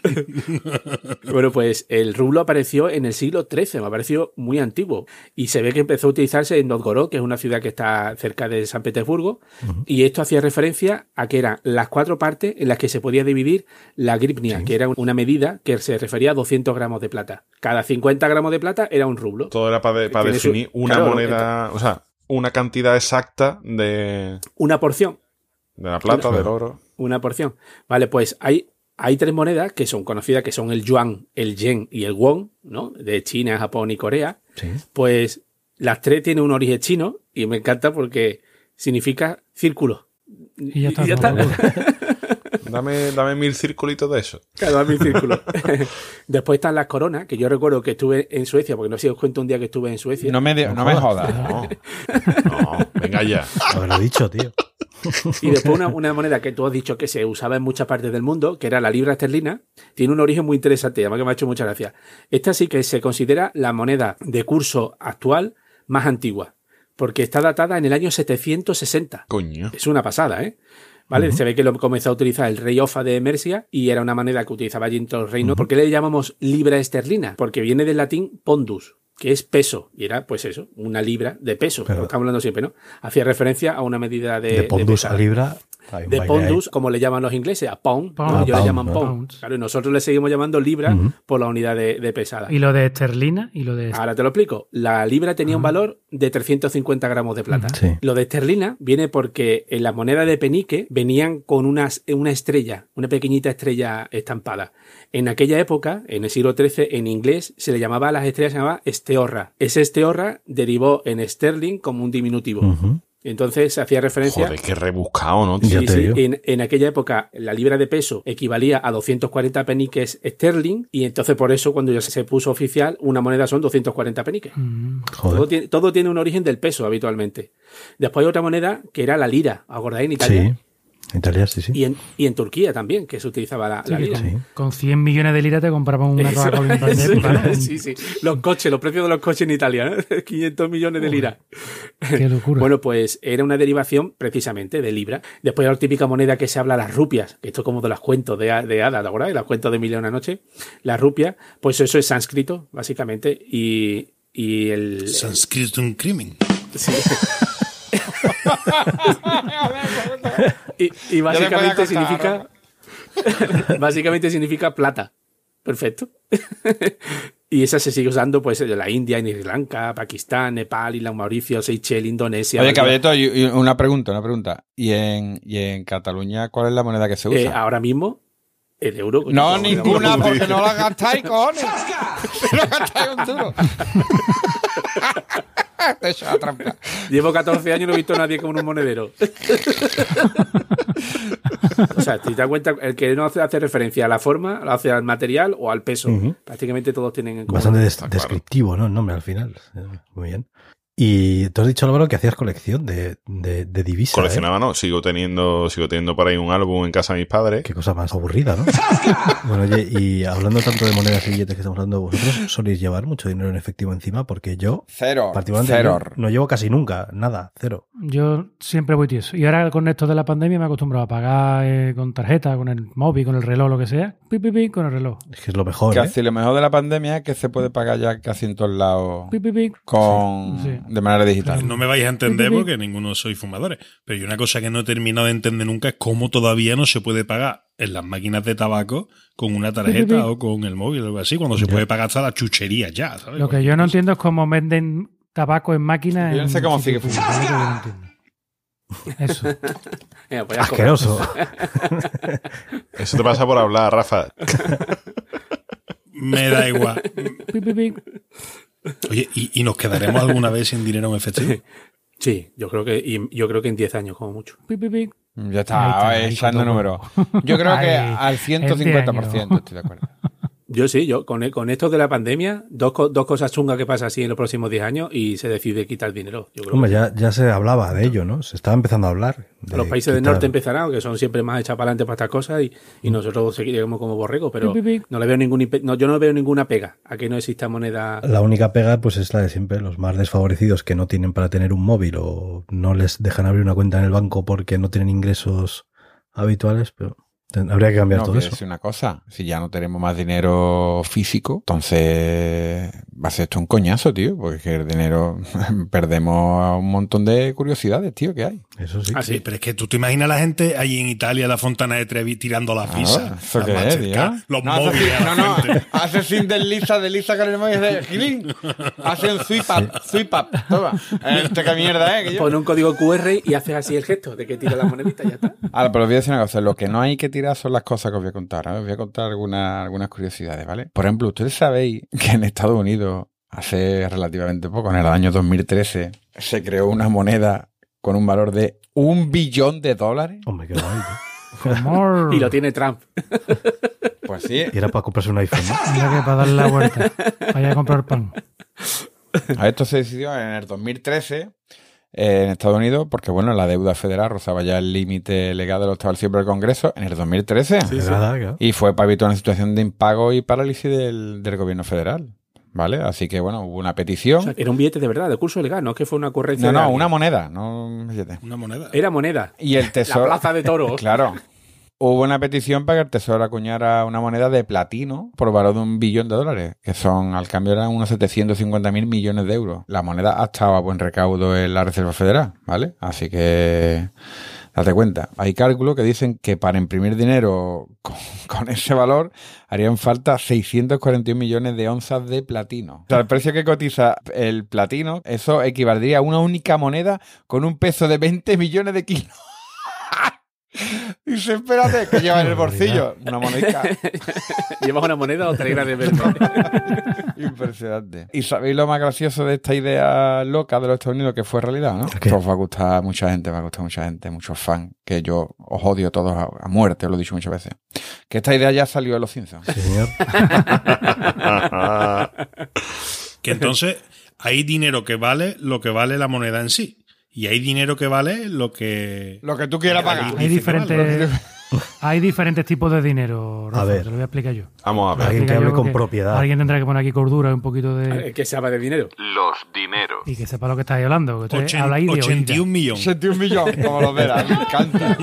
[SPEAKER 4] Bueno, pues el rublo apareció en el siglo XIII, me ha parecido muy antiguo. Y se ve que empezó a utilizarse en Novgorod, que es una ciudad que está cerca de San Petersburgo. Y esto hacía referencia a que eran las cuatro partes en las que se podía dividir la gripnia, que era una medida que se refería a 200 gramos de plata. Cada 50 gramos de plata era un rublo.
[SPEAKER 1] Todo era para, para
[SPEAKER 4] Tiene su-
[SPEAKER 1] definir una
[SPEAKER 4] claro,
[SPEAKER 1] moneda, o sea, una cantidad exacta de,
[SPEAKER 4] Una porción.
[SPEAKER 1] de la plata, del oro.
[SPEAKER 4] Una porción. Vale, pues hay, hay tres monedas que son conocidas, que son el yuan, el yen y el won, ¿no? De China, Japón y Corea.
[SPEAKER 3] Sí.
[SPEAKER 4] Pues las tres tienen un origen chino y me encanta porque significa círculo.
[SPEAKER 2] Y ya está. todo.
[SPEAKER 1] Dame, dame mil circulitos de eso.
[SPEAKER 4] Claro, dame un círculo. Después están las coronas, que yo recuerdo que estuve en Suecia, porque no sé si os cuento un día que estuve en Suecia.
[SPEAKER 6] No me, de- no me jodas.
[SPEAKER 1] No, no, venga ya.
[SPEAKER 3] Haberlo dicho, tío.
[SPEAKER 4] Y después una, una moneda que tú has dicho que se usaba en muchas partes del mundo, que era la libra esterlina, tiene un origen muy interesante, además que me ha hecho mucha gracia. Esta sí que se considera la moneda de curso actual más antigua, porque está datada en el año 760.
[SPEAKER 1] Coño.
[SPEAKER 4] Es una pasada, ¿eh? ¿Vale? Se ve que lo comenzó a utilizar el rey Ofa de Mercia y era una moneda que utilizaba allí en todo el reino. ¿Por qué le llamamos libra esterlina? Porque viene del latín pondus, que es peso. Y era, pues eso, una libra de peso.
[SPEAKER 3] Pero-
[SPEAKER 4] lo estamos hablando siempre, ¿no? Hacía referencia a una medida de.
[SPEAKER 3] De, Pondus a Libra.
[SPEAKER 4] De pondus, como le llaman los ingleses, a pound.
[SPEAKER 2] Pound.
[SPEAKER 4] ¿no?
[SPEAKER 3] Ah,
[SPEAKER 4] Ellos le
[SPEAKER 3] pound,
[SPEAKER 4] llaman pound.
[SPEAKER 2] Pounds.
[SPEAKER 4] Claro, y nosotros le seguimos llamando libra por la unidad de, de pesada.
[SPEAKER 2] Y lo de esterlina y lo de.
[SPEAKER 4] Ahora te lo explico. La libra tenía un valor de 350 gramos de plata.
[SPEAKER 3] Sí.
[SPEAKER 4] Lo de esterlina viene porque en las monedas de penique venían con unas, una estrella, una pequeñita estrella estampada. En aquella época, en el siglo XIII, en inglés se le llamaba a las estrellas, se llamaba esteorra. Ese esteorra derivó en sterling como un diminutivo. Entonces se hacía referencia
[SPEAKER 1] Joder, qué rebuscado, ¿no?
[SPEAKER 4] Sí, sí. En, en aquella época la libra de peso equivalía a 240 peniques sterling y entonces por eso cuando ya se puso oficial una moneda son 240 peniques.
[SPEAKER 2] Mm,
[SPEAKER 3] Joder.
[SPEAKER 4] Todo tiene, todo tiene un origen del peso habitualmente. Después hay otra moneda que era la lira, ¿acordáis? En Italia.
[SPEAKER 3] Sí. Italia, sí, sí.
[SPEAKER 4] Y, en, y en Turquía también, que se utilizaba la,
[SPEAKER 2] sí,
[SPEAKER 4] la lira.
[SPEAKER 2] con, con 100 millones de liras te compraban una
[SPEAKER 4] Eso,
[SPEAKER 2] Coca-Cola en época, ¿no?
[SPEAKER 4] sí, sí. Los coches, los precios de los coches en Italia, ¿no? 500 millones de liras.
[SPEAKER 2] Qué locura.
[SPEAKER 4] Bueno, pues era una derivación precisamente de libra. Después la típica moneda que se habla, las rupias, que esto es como de los cuentos de, de hadas, ¿te acuerdas? Los cuentos de Mil una noche. Las rupias, pues eso es sánscrito, básicamente. Y, y el...
[SPEAKER 5] Sánscrito un crimen.
[SPEAKER 4] sí. y, y básicamente significa... básicamente significa plata. Perfecto. y esa se sigue usando pues en la India, en Sri Lanka, Pakistán, Nepal, Islas Mauricio, Seychelles, Indonesia.
[SPEAKER 6] Oye, y una pregunta, una pregunta. ¿Y en, ¿Y en Cataluña cuál es la moneda que se usa?
[SPEAKER 4] Eh, ahora mismo, el euro.
[SPEAKER 6] no, ninguna, porque no la gastáis, cojones. no gastáis un duro. Te he hecho la trampa.
[SPEAKER 4] Llevo 14 años y no he visto a nadie con un monedero. o sea, si te das cuenta, el que no hace, hace referencia a la forma, lo hace al material o al peso. Prácticamente todos tienen.
[SPEAKER 3] Bastante des- descriptivo, ¿no? El nombre al final. Muy bien. Y tú has dicho, Álvaro, que hacías colección de, de, de divisas. ¿eh?
[SPEAKER 1] Coleccionaba, no. Sigo teniendo, sigo teniendo por ahí un álbum en casa de mis padres.
[SPEAKER 3] Qué cosa más aburrida, ¿no? bueno, oye, y hablando tanto de monedas y billetes que estamos hablando, ¿vosotros soléis llevar mucho dinero en efectivo encima? Porque yo,
[SPEAKER 6] Cero.
[SPEAKER 3] particularmente,
[SPEAKER 6] Cero.
[SPEAKER 3] no, no llevo casi nunca, nada, cero.
[SPEAKER 2] Yo siempre voy tieso. Y ahora con esto de la pandemia me he acostumbrado a pagar eh, con tarjeta, con el móvil, con el reloj, lo que sea. Pi, pi, pi, con el reloj.
[SPEAKER 3] Es que es lo mejor, ¿eh?
[SPEAKER 6] Casi lo mejor de la pandemia es que se puede pagar ya casi en todos lados
[SPEAKER 2] Pi, pi, pi.
[SPEAKER 6] con,
[SPEAKER 2] Sí.
[SPEAKER 6] De manera digital.
[SPEAKER 5] No me vais a entender porque ninguno sois fumadores. Pero yo una cosa que no he terminado de entender nunca es cómo todavía no se puede pagar en las máquinas de tabaco con una tarjeta o con el móvil o algo así, cuando se puede pagar hasta la chuchería ya, ¿sabes?
[SPEAKER 2] Lo que yo no entiendo es cómo venden tabaco en máquinas.
[SPEAKER 6] Yo no sé cómo sigue
[SPEAKER 2] entiendo. Eso.
[SPEAKER 4] Pues.
[SPEAKER 3] Asqueroso.
[SPEAKER 1] Eso te pasa por hablar, Rafa.
[SPEAKER 5] Me da igual. Oye, ¿y, y nos quedaremos alguna vez sin dinero en efectivo?
[SPEAKER 4] Sí, yo creo que, y yo creo que en 10 años, como mucho.
[SPEAKER 2] Pi, pi, pi.
[SPEAKER 6] Ya está,
[SPEAKER 2] está,
[SPEAKER 6] echando números. Yo creo que al
[SPEAKER 2] en
[SPEAKER 6] 150% estoy de acuerdo.
[SPEAKER 4] Yo sí, yo con, e, con esto de la pandemia, dos, co- dos cosas chungas que pasa así en los próximos 10 años y se decide quitar dinero. Yo creo
[SPEAKER 3] Hombre,
[SPEAKER 4] que
[SPEAKER 3] ya, ya se hablaba de ello, ¿no? Se estaba empezando a hablar. de
[SPEAKER 4] los países del norte empezarán, que son siempre más echados para adelante para estas cosas y, y nosotros seguiremos como borregos, pero
[SPEAKER 2] Pi, pi, pi.
[SPEAKER 4] no le veo ningún no, yo no veo ninguna pega a que no exista moneda.
[SPEAKER 3] La única pega, pues es la de siempre, los más desfavorecidos que no tienen para tener un móvil o no les dejan abrir una cuenta en el banco porque no tienen ingresos habituales, pero habría que cambiar
[SPEAKER 6] No,
[SPEAKER 3] todo eso.
[SPEAKER 6] decir una cosa, si ya no tenemos más dinero físico, entonces va a ser esto un coñazo, tío, porque es que el dinero perdemos un montón de curiosidades, tío, que hay.
[SPEAKER 3] Eso sí.
[SPEAKER 4] Ah,
[SPEAKER 5] Sí,
[SPEAKER 4] sí.
[SPEAKER 5] pero es que tú te imaginas a la gente ahí en Italia, la Fontana de Trevi, tirando la pizza.
[SPEAKER 6] Ah, ¿Eso
[SPEAKER 5] la
[SPEAKER 6] qué es?
[SPEAKER 5] Los
[SPEAKER 6] No, hace
[SPEAKER 5] móviles
[SPEAKER 6] así-
[SPEAKER 5] la
[SPEAKER 6] no, no, hace sin desliza, desliza con el móvil dice, "Gilín". Hace un sweep up, sweep up, toma. Este que mierda, eh, que yo-
[SPEAKER 4] un código QR y haces así el gesto de que tira la monedita y ya está.
[SPEAKER 6] Ahora, pero voy a decir una cosa. Lo que no hay que tirar son las cosas que os voy a contar. ¿eh? Os voy a contar algunas, algunas curiosidades, ¿vale? Por ejemplo, ustedes sabéis que en Estados Unidos, hace relativamente poco, en el año 2013, se creó una moneda con un valor de un billón de dólares.
[SPEAKER 3] Hombre, qué guay.
[SPEAKER 2] Amor.
[SPEAKER 4] Y lo tiene Trump.
[SPEAKER 6] Pues sí.
[SPEAKER 3] Y era para comprarse un iPhone, ¿no?
[SPEAKER 2] Mira que para darle la vuelta. Vaya a comprar pan.
[SPEAKER 6] A esto se decidió en el 2013 eh, en Estados Unidos porque, bueno, la deuda federal rozaba ya el límite legal de lo establecido por el Congreso en el 2013.
[SPEAKER 3] De nada, claro.
[SPEAKER 6] Y fue para evitar una situación de impago y parálisis del, del gobierno federal. ¿Vale? Así que, bueno, hubo una petición.
[SPEAKER 4] O sea, era un billete de verdad, de curso legal, no es que fue una ocurrencia.
[SPEAKER 6] No, no, una moneda, no un billete.
[SPEAKER 5] Una moneda.
[SPEAKER 4] Era moneda.
[SPEAKER 6] Y el tesoro.
[SPEAKER 4] La plaza de toros.
[SPEAKER 6] Claro. Hubo una petición para que el tesoro acuñara una moneda de platino por valor de un billón de dólares, que son, al cambio, eran unos 750 mil millones de euros. La moneda ha estado a buen recaudo en la Reserva Federal, ¿vale? Así que, date cuenta. Hay cálculos que dicen que para imprimir dinero con, con ese valor harían falta 641 millones de onzas de platino. O sea, el precio que cotiza el platino, eso equivaldría a una única moneda con un peso de 20 millones de kilos. Dice, espérate, que lleva en el bolsillo una monedica.
[SPEAKER 4] Llevas una moneda o te de verme.
[SPEAKER 6] Impresionante. ¿Y sabéis lo más gracioso de esta idea loca de los Estados Unidos que fue realidad, no? Esto os va a gustar a mucha gente, va a gustar a mucha gente, muchos fans, que yo os odio todos a, a muerte, os lo he dicho muchas veces. Que esta idea ya salió de los Simpsons.
[SPEAKER 3] Señor.
[SPEAKER 5] Que entonces hay dinero que vale lo que vale la moneda en sí. Y hay dinero que vale lo que.
[SPEAKER 6] Lo que tú quieras pagar.
[SPEAKER 2] Hay
[SPEAKER 5] vale,
[SPEAKER 2] diferentes, hay diferentes tipos de dinero. Rafa,
[SPEAKER 3] ver.
[SPEAKER 2] Te lo voy a explicar yo.
[SPEAKER 1] Vamos a ver.
[SPEAKER 3] Alguien que hable con propiedad.
[SPEAKER 2] Alguien tendrá que poner aquí cordura y un poquito de.
[SPEAKER 4] que sabe de dinero.
[SPEAKER 8] Los dineros.
[SPEAKER 2] Y que sepa lo que estáis hablando. Que
[SPEAKER 5] Ochen-
[SPEAKER 2] habláis de
[SPEAKER 5] 81
[SPEAKER 2] oídas.
[SPEAKER 5] millones.
[SPEAKER 6] 81 millones, como lo verás, me encanta.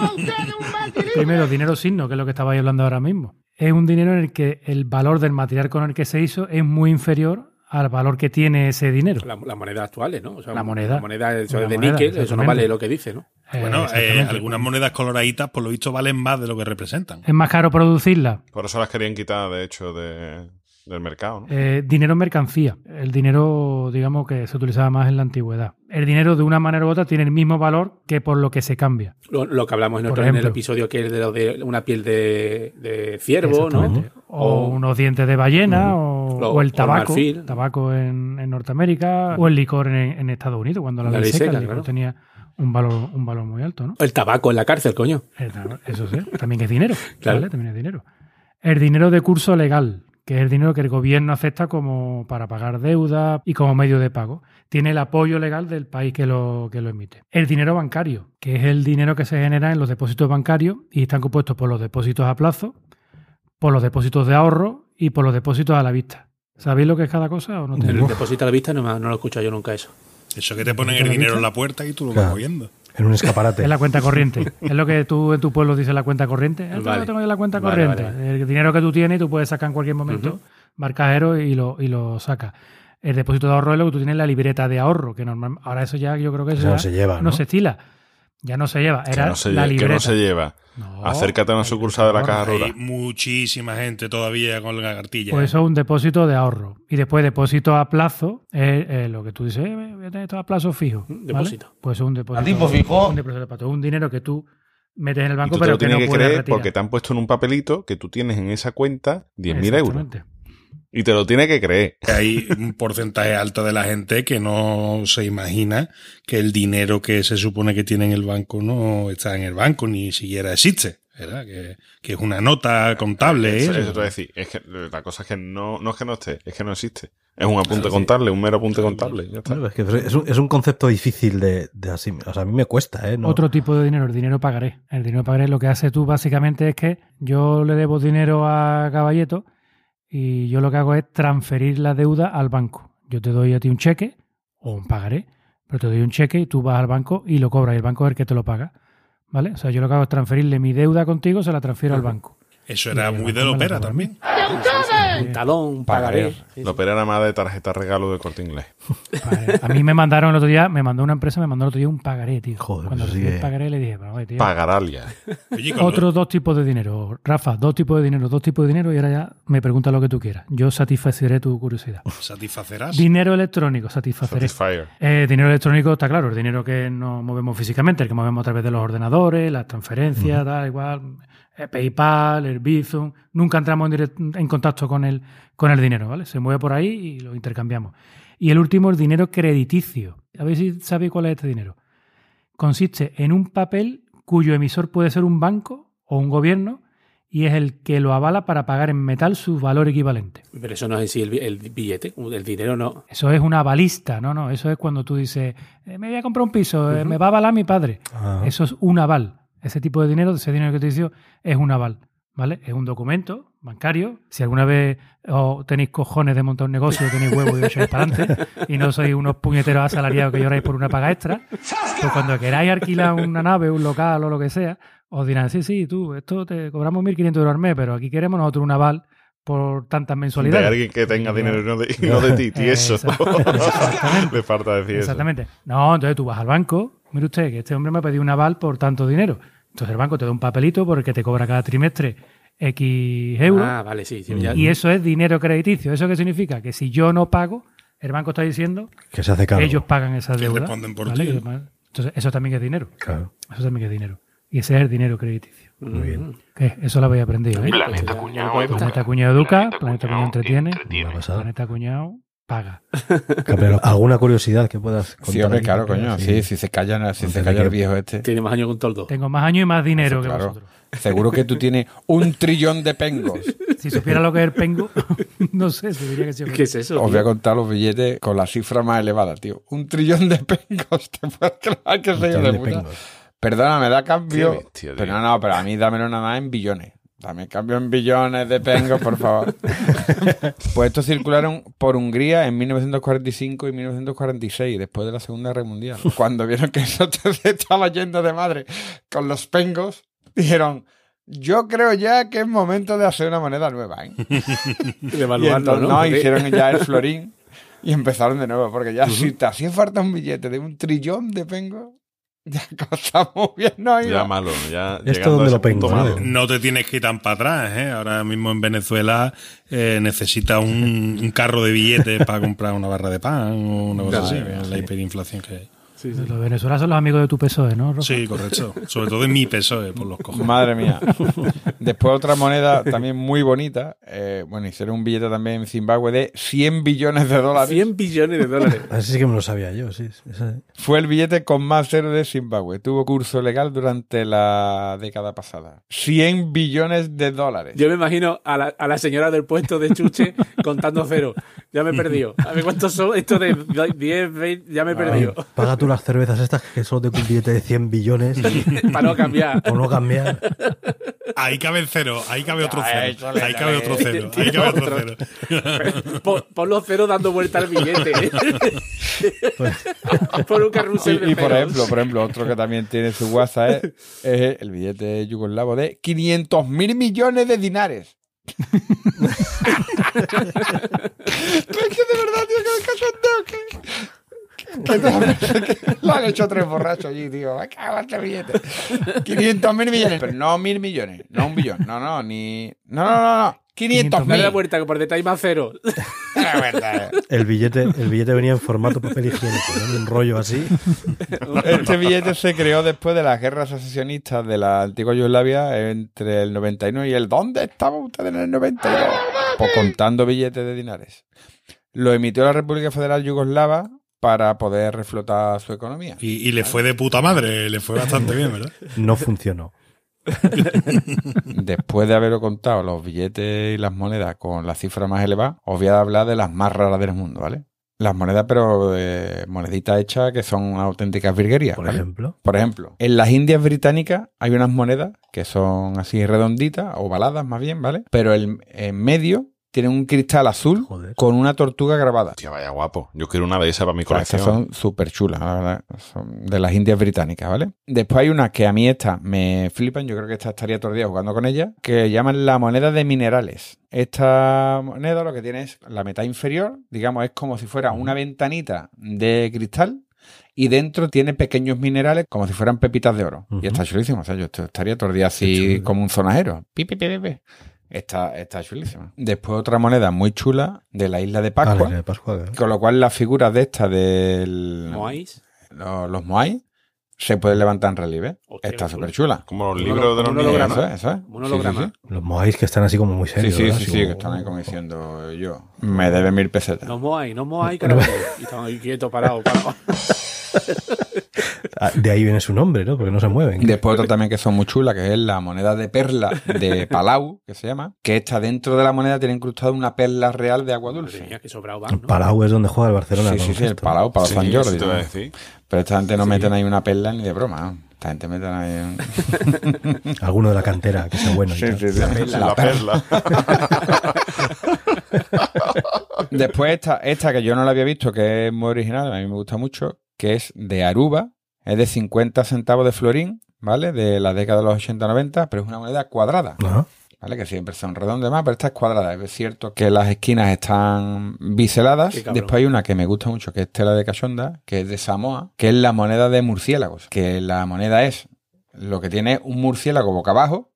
[SPEAKER 2] Primero, dinero signo, que es lo que estabais hablando ahora mismo. Es un dinero en el que el valor del material con el que se hizo es muy inferior al valor que tiene ese dinero.
[SPEAKER 4] La, la moneda actuales, ¿no? O sea,
[SPEAKER 2] La moneda.
[SPEAKER 4] La moneda eso
[SPEAKER 2] La
[SPEAKER 4] de
[SPEAKER 2] moneda,
[SPEAKER 4] níquel, eso no vale lo que dice, ¿no?
[SPEAKER 2] Eh,
[SPEAKER 5] Bueno, eh, algunas monedas coloraditas, por lo visto, valen más de lo que representan.
[SPEAKER 2] Es más caro producirla.
[SPEAKER 1] Por eso las querían quitar, de hecho, de- del mercado, ¿no?
[SPEAKER 2] Eh, dinero en mercancía. El dinero, digamos, que se utilizaba más en la antigüedad. El dinero, de una manera u otra, tiene el mismo valor que por lo que se cambia.
[SPEAKER 4] Lo, lo que hablamos en,
[SPEAKER 2] Por
[SPEAKER 4] otro- en el episodio que es de, lo de una piel de, de ciervo, ¿no?
[SPEAKER 2] O,
[SPEAKER 4] O-
[SPEAKER 2] unos dientes de ballena, o,
[SPEAKER 4] Lo-
[SPEAKER 2] o el tabaco. Tabaco en, en Norteamérica, o el licor en, en Estados Unidos, cuando la,
[SPEAKER 4] La
[SPEAKER 2] ley seca,
[SPEAKER 4] seca,
[SPEAKER 2] el licor
[SPEAKER 4] claro.
[SPEAKER 2] tenía un valor, un valor muy alto, ¿no?
[SPEAKER 4] El tabaco en la cárcel, coño.
[SPEAKER 2] Eso sí, también es dinero.
[SPEAKER 4] Claro.
[SPEAKER 2] ¿vale? También es dinero. El dinero de curso legal, que es el dinero que el gobierno acepta como para pagar deuda y como medio de pago. Tiene el apoyo legal del país que lo, que lo emite. El dinero bancario, que es el dinero que se genera en los depósitos bancarios y están compuestos por los depósitos a plazo, por los depósitos de ahorro y por los depósitos a la vista. ¿Sabéis lo que es cada cosa o no?
[SPEAKER 4] El
[SPEAKER 2] tenéis?
[SPEAKER 4] depósito a la vista no, me- no lo he escuchado yo nunca eso.
[SPEAKER 5] Eso que te ponen
[SPEAKER 2] ¿Te
[SPEAKER 5] el dinero en la puerta y tú lo
[SPEAKER 3] Claro.
[SPEAKER 5] vas cogiendo.
[SPEAKER 3] En un escaparate.
[SPEAKER 2] Es la cuenta corriente. es lo que tú en tu pueblo dices la cuenta corriente. Esto
[SPEAKER 4] Vale.
[SPEAKER 2] lo tengo yo en la cuenta
[SPEAKER 4] Vale,
[SPEAKER 2] corriente.
[SPEAKER 4] vale,
[SPEAKER 2] El dinero que tú tienes, tú puedes sacar en cualquier momento,
[SPEAKER 4] Ujú.
[SPEAKER 2] marcajero y lo, y lo sacas. El depósito de ahorro es lo que tú tienes en la libreta de ahorro, que normal, ahora eso ya yo creo que
[SPEAKER 3] Eso no
[SPEAKER 2] ya
[SPEAKER 3] se lleva, ¿no?
[SPEAKER 2] se estila. Ya no se lleva.
[SPEAKER 1] Que
[SPEAKER 2] Era
[SPEAKER 1] no, se,
[SPEAKER 2] la
[SPEAKER 1] lle- que
[SPEAKER 2] libreta.
[SPEAKER 1] no se lleva.
[SPEAKER 2] No,
[SPEAKER 1] Acércate a una sucursal de la
[SPEAKER 2] libreta
[SPEAKER 1] caja
[SPEAKER 2] ahorro.
[SPEAKER 5] Hay
[SPEAKER 1] rural.
[SPEAKER 5] muchísima gente todavía con la cartilla.
[SPEAKER 2] Pues eso es un depósito de ahorro. Y después depósito a plazo es eh, lo que tú dices, eh, voy a tener esto a plazo fijo. ¿vale?
[SPEAKER 4] Depósito.
[SPEAKER 2] Pues es un depósito.
[SPEAKER 9] ¿A tipo fijo?
[SPEAKER 2] Un depósito de plazo. Un dinero que tú metes en el
[SPEAKER 1] Y
[SPEAKER 2] banco,
[SPEAKER 1] tú te
[SPEAKER 2] pero
[SPEAKER 1] lo
[SPEAKER 2] que
[SPEAKER 1] tienes
[SPEAKER 2] no
[SPEAKER 1] que
[SPEAKER 2] puedes
[SPEAKER 1] creer
[SPEAKER 2] retirar.
[SPEAKER 1] porque te han puesto en un papelito que tú tienes en esa cuenta 10.000 euros. Y te lo tienes que creer.
[SPEAKER 5] Hay un porcentaje alto de la gente que no se imagina que el dinero que se supone que tiene en el banco no está en el banco, ni siquiera existe. ¿verdad? Que, que es una nota contable.
[SPEAKER 1] Eso,
[SPEAKER 5] ¿eh?
[SPEAKER 1] eso te voy a decir. Es que la cosa es que no, no es que no esté, es que no existe. Es un apunte contable, un mero apunte contable. Ya está.
[SPEAKER 3] Claro, es, que es, un, es un concepto difícil de, de así. O sea, a mí me cuesta, ¿eh? No-
[SPEAKER 2] Otro tipo de dinero, el dinero pagaré. El dinero pagaré lo que hace tú básicamente es que yo le debo dinero a Caballeto y yo lo que hago es transferir la deuda al banco. Yo te doy a ti un cheque o un pagaré, pero te doy un cheque y tú vas al banco y lo cobras y el banco es el que te lo paga. ¿Vale? O sea, yo lo que hago es transferirle mi deuda contigo, se la transfiero al banco.
[SPEAKER 5] Eso era muy de
[SPEAKER 2] la
[SPEAKER 5] ópera también.
[SPEAKER 4] Un talón, un pagaré.
[SPEAKER 1] Lo opera nada más de tarjeta regalo de corte inglés.
[SPEAKER 2] A mí me mandaron el otro día, me mandó una empresa, me mandó el otro día un pagaré, tío.
[SPEAKER 3] Joder,
[SPEAKER 2] Cuando
[SPEAKER 3] pues
[SPEAKER 2] recibí el
[SPEAKER 3] que-
[SPEAKER 2] pagaré le dije, tío,
[SPEAKER 1] Pagaralia.
[SPEAKER 2] Otros dos tipos de dinero. Rafa, dos tipos de dinero, dos tipos de dinero y ahora ya me pregunta lo que tú quieras. Yo satisfaceré tu curiosidad.
[SPEAKER 5] satisfacerás.
[SPEAKER 2] Dinero electrónico, satisfaceré. Eh, dinero electrónico está claro, el dinero que no movemos físicamente, el que movemos a través de los ordenadores, las transferencias, da igual, eh, PayPal, el Bizum. Nunca entramos en, direct- en contacto con el, con el dinero, ¿vale? Se mueve por ahí y lo intercambiamos. Y el último, el dinero crediticio. A ver si sabéis cuál es este dinero. Consiste en un papel cuyo emisor puede ser un banco o un gobierno y es el que lo avala para pagar en metal su valor equivalente.
[SPEAKER 4] Pero eso no es en sí el, bi- el billete, el dinero no.
[SPEAKER 2] Eso es una balista, no, no, eso es cuando tú dices, eh, me voy a comprar un piso, eh, me va a avalar mi padre.
[SPEAKER 3] Ah.
[SPEAKER 2] Eso es un aval. Ese tipo de dinero, ese dinero que te digo, es un aval, ¿vale? Es un documento bancario. Si alguna vez os tenéis cojones de montar un negocio, tenéis huevos y os echáis para adelante y no sois unos puñeteros asalariados que lloráis por una paga extra, pues cuando queráis alquilar una nave, un local o lo que sea, os dirán, sí, sí, tú, esto te cobramos 1.500 euros al mes, pero aquí queremos nosotros un aval por tantas
[SPEAKER 1] De
[SPEAKER 2] mensualidades.
[SPEAKER 1] alguien que tenga dinero y no de, y no de ti, y eso. Le falta decir eso.
[SPEAKER 2] Exactamente. No, entonces tú vas al banco, mire usted que este hombre me ha pedido un aval por tanto dinero. Entonces el banco te da un papelito por el que te cobra cada trimestre X euros
[SPEAKER 4] Ah, vale, sí. sí, ya-
[SPEAKER 2] y eso es dinero crediticio. ¿Eso qué significa? Que si yo no pago, el banco está diciendo
[SPEAKER 3] Que se hace cargo.
[SPEAKER 2] ellos pagan esa
[SPEAKER 5] Que
[SPEAKER 2] deuda.
[SPEAKER 5] responden por
[SPEAKER 2] ¿vale? Entonces eso también es dinero.
[SPEAKER 3] Claro.
[SPEAKER 2] Eso también es dinero. Y ese es el dinero crediticio.
[SPEAKER 3] Muy bien.
[SPEAKER 2] ¿Qué? Eso lo habéis aprendido, ¿eh?
[SPEAKER 8] Planeta Cuñado educa.
[SPEAKER 2] Planeta Cuñado educa, Planeta Cuñado entretiene. Planeta Cuñado paga.
[SPEAKER 3] Pero, ¿Alguna curiosidad que puedas contar?
[SPEAKER 6] Sí, hombre,
[SPEAKER 3] aquí?
[SPEAKER 6] claro, coño. Sí, si se callan, si se calla el viejo este.
[SPEAKER 4] Tiene más años que un toldo.
[SPEAKER 2] Tengo más años y más dinero que
[SPEAKER 6] Claro.
[SPEAKER 2] vosotros.
[SPEAKER 6] Seguro que tú tienes un trillón de pengos.
[SPEAKER 2] Si supiera lo que es el pengo, no sé, se diría que sí.
[SPEAKER 4] ¿Qué es eso?
[SPEAKER 6] Os voy a contar los billetes con la cifra más elevada, tío. Un trillón de pengos. ¿Te puedes creer que soy
[SPEAKER 3] Trillón
[SPEAKER 6] de
[SPEAKER 3] de.
[SPEAKER 6] Perdona, me da cambio.
[SPEAKER 1] Bestia,
[SPEAKER 6] pero no, no, pero a mí dámelo nada más en billones. Dame cambio en billones de pengos, por favor. pues estos circularon por Hungría en 1945 y 1946, después de la Segunda Guerra Mundial. Cuando vieron que eso se estaba yendo de madre con los pengos, dijeron, yo creo ya que es momento de hacer una moneda nueva. ¿eh? Y
[SPEAKER 4] evaluarlo,
[SPEAKER 6] entonces,
[SPEAKER 4] ¿no?
[SPEAKER 6] no, hicieron ya el florín y empezaron de nuevo, porque ya si te hacía falta un billete de un trillón de pengos, ya cosa muy bien no iba.
[SPEAKER 1] Ya malo, ya
[SPEAKER 3] Esto
[SPEAKER 1] llegando a
[SPEAKER 3] donde
[SPEAKER 1] ese
[SPEAKER 3] lo pengo,
[SPEAKER 1] punto
[SPEAKER 3] ¿no?
[SPEAKER 1] malo.
[SPEAKER 5] No te tienes que ir tan para atrás, ¿eh? Ahora mismo en Venezuela eh, necesitas un, un carro de billetes para comprar una barra de pan o una cosa así. La hiperinflación que hay.
[SPEAKER 4] Sí, sí.
[SPEAKER 2] Los venezolanos son los amigos de tu PSOE, ¿no?
[SPEAKER 5] Sí, correcto. Sobre todo en mi PSOE, por los cojones.
[SPEAKER 6] Madre mía. Después otra moneda también muy bonita. eh, bueno, hicieron un billete también en Zimbabue de 100 billones de dólares.
[SPEAKER 4] 100 billones de dólares.
[SPEAKER 3] Así sí que me lo sabía yo, sí. Esa-
[SPEAKER 6] Fue el billete con más cero de Zimbabue. Tuvo curso legal durante la década pasada. 100 billones de dólares.
[SPEAKER 4] Yo me imagino a la, a la señora del puesto de chuche contando cero. Ya me he perdido. A ver cuántos son esto de 10, 20, ya me he perdido.
[SPEAKER 3] Paga tú las cervezas estas que solo te un billete de 100 billones
[SPEAKER 4] Para no cambiar.
[SPEAKER 3] o no cambiar.
[SPEAKER 5] Ahí cabe el cero, ahí cabe otro cero.
[SPEAKER 6] chole,
[SPEAKER 5] Ahí cabe otro cero, ahí cabe otro cero.
[SPEAKER 4] Pon, pon los ceros dando vuelta al billete. por un carrusel de
[SPEAKER 6] Y, y por ejemplo, por ejemplo, otro que también tiene su WhatsApp es, es el billete yugoslavo de 500 mil millones de dinares. es que de verdad, tío, que el lo han hecho tres borrachos allí, tío. En este billete. 500 mil millones. Pero no mil millones, no un billón. No, no, ni. No, no, no, no. 500
[SPEAKER 4] Dale
[SPEAKER 6] mil.
[SPEAKER 4] la vuelta, que por detrás hay más cero.
[SPEAKER 6] La verdad, eh.
[SPEAKER 3] El billete, el billete venía en formato papel higiénico, ¿no? un rollo así.
[SPEAKER 6] Este billete se creó después de las guerras secesionistas de la antigua Yugoslavia entre el 99 y el ¿Dónde estaban ustedes en el 92? Pues contando billetes de dinares. Lo emitió la República Federal Yugoslava para poder reflotar su economía.
[SPEAKER 5] Y, y le fue de puta madre, le fue bastante bien, ¿verdad?
[SPEAKER 3] No funcionó.
[SPEAKER 6] Después de haberos contado los billetes y las monedas con la cifra más elevada, os voy a hablar de las más raras del mundo, ¿vale? Las monedas, pero de moneditas hechas que son auténticas virguerías.
[SPEAKER 3] Por
[SPEAKER 6] ¿vale?
[SPEAKER 3] ejemplo.
[SPEAKER 6] Por ejemplo, en las Indias británicas hay unas monedas que son así redonditas, ovaladas más bien, ¿vale? Pero el, en medio tienen un cristal azul
[SPEAKER 3] Joder.
[SPEAKER 6] con una tortuga grabada.
[SPEAKER 1] Vaya guapo. Yo quiero una de esas para mi
[SPEAKER 6] O sea, estas
[SPEAKER 1] colección.
[SPEAKER 6] son súper chulas, la verdad. Son de las Indias británicas, ¿vale? Después hay unas que a mí estas me flipan, yo creo que esta estaría todo el día jugando con ellas, que llaman la moneda de minerales. Esta moneda lo que tiene es la mitad inferior, digamos, es como si fuera una ventanita de cristal y dentro tiene pequeños minerales como si fueran pepitas de oro. Y está chulísimo. O sea, yo estaría todo el día
[SPEAKER 3] Qué
[SPEAKER 6] así como un zonajero. Pi, pi, pi. Está, está chulísima. Después otra moneda muy chula de la isla de
[SPEAKER 3] Ah,
[SPEAKER 6] Pascua.
[SPEAKER 3] la isla de Pascua. claro.
[SPEAKER 6] Con lo cual las figuras de estas del...
[SPEAKER 4] ¿Moais?
[SPEAKER 6] Los, los Moai se pueden levantar en relieve.
[SPEAKER 4] Hostia,
[SPEAKER 6] Está súper chula.
[SPEAKER 1] Como los libros de los
[SPEAKER 4] un
[SPEAKER 1] niños.
[SPEAKER 6] Eso es, eso es. Sí,
[SPEAKER 4] holograma.
[SPEAKER 6] sí, sí.
[SPEAKER 3] Los moais que están así como muy serios.
[SPEAKER 6] sí, sí, sí,
[SPEAKER 3] como-
[SPEAKER 6] que están ahí como diciendo yo. Me debe mil pesetas.
[SPEAKER 4] No Moai, no Moai, carajo. Y estaban ahí quietos, parados, parados.
[SPEAKER 3] Ah, De ahí viene su nombre, ¿no? Porque no se mueven.
[SPEAKER 6] Después otra también que son muy chulas, que es la moneda de perla de Palau, que se llama, que está dentro de la moneda tiene incrustada una perla real de agua dulce.
[SPEAKER 4] mía, que sobrado van, ¿no?
[SPEAKER 3] Palau es donde juega el Barcelona.
[SPEAKER 6] Sí, sí, sí, el. Palau, Palau
[SPEAKER 1] Sí,
[SPEAKER 6] San Jordi. Pero esta gente no meten ahí una perla ni de broma. ¿no? Esta gente meten ahí... un-
[SPEAKER 3] Alguno de la cantera, que sea bueno.
[SPEAKER 6] Sí, sí, sí.
[SPEAKER 1] La perla.
[SPEAKER 6] Después esta, esta que yo no la había visto, que es muy original, a mí me gusta mucho, que es de Aruba, es de 50 centavos de florín, ¿vale? De la década de los 80-90, pero es una moneda cuadrada,
[SPEAKER 3] Ajá.
[SPEAKER 6] ¿vale? Que siempre son redondas más, pero esta es cuadrada. Es cierto que las esquinas están biseladas. Después hay una que me gusta mucho, que es tela de cachonda, que es de Samoa, que es la moneda de murciélagos, que la moneda es lo que tiene un murciélago boca abajo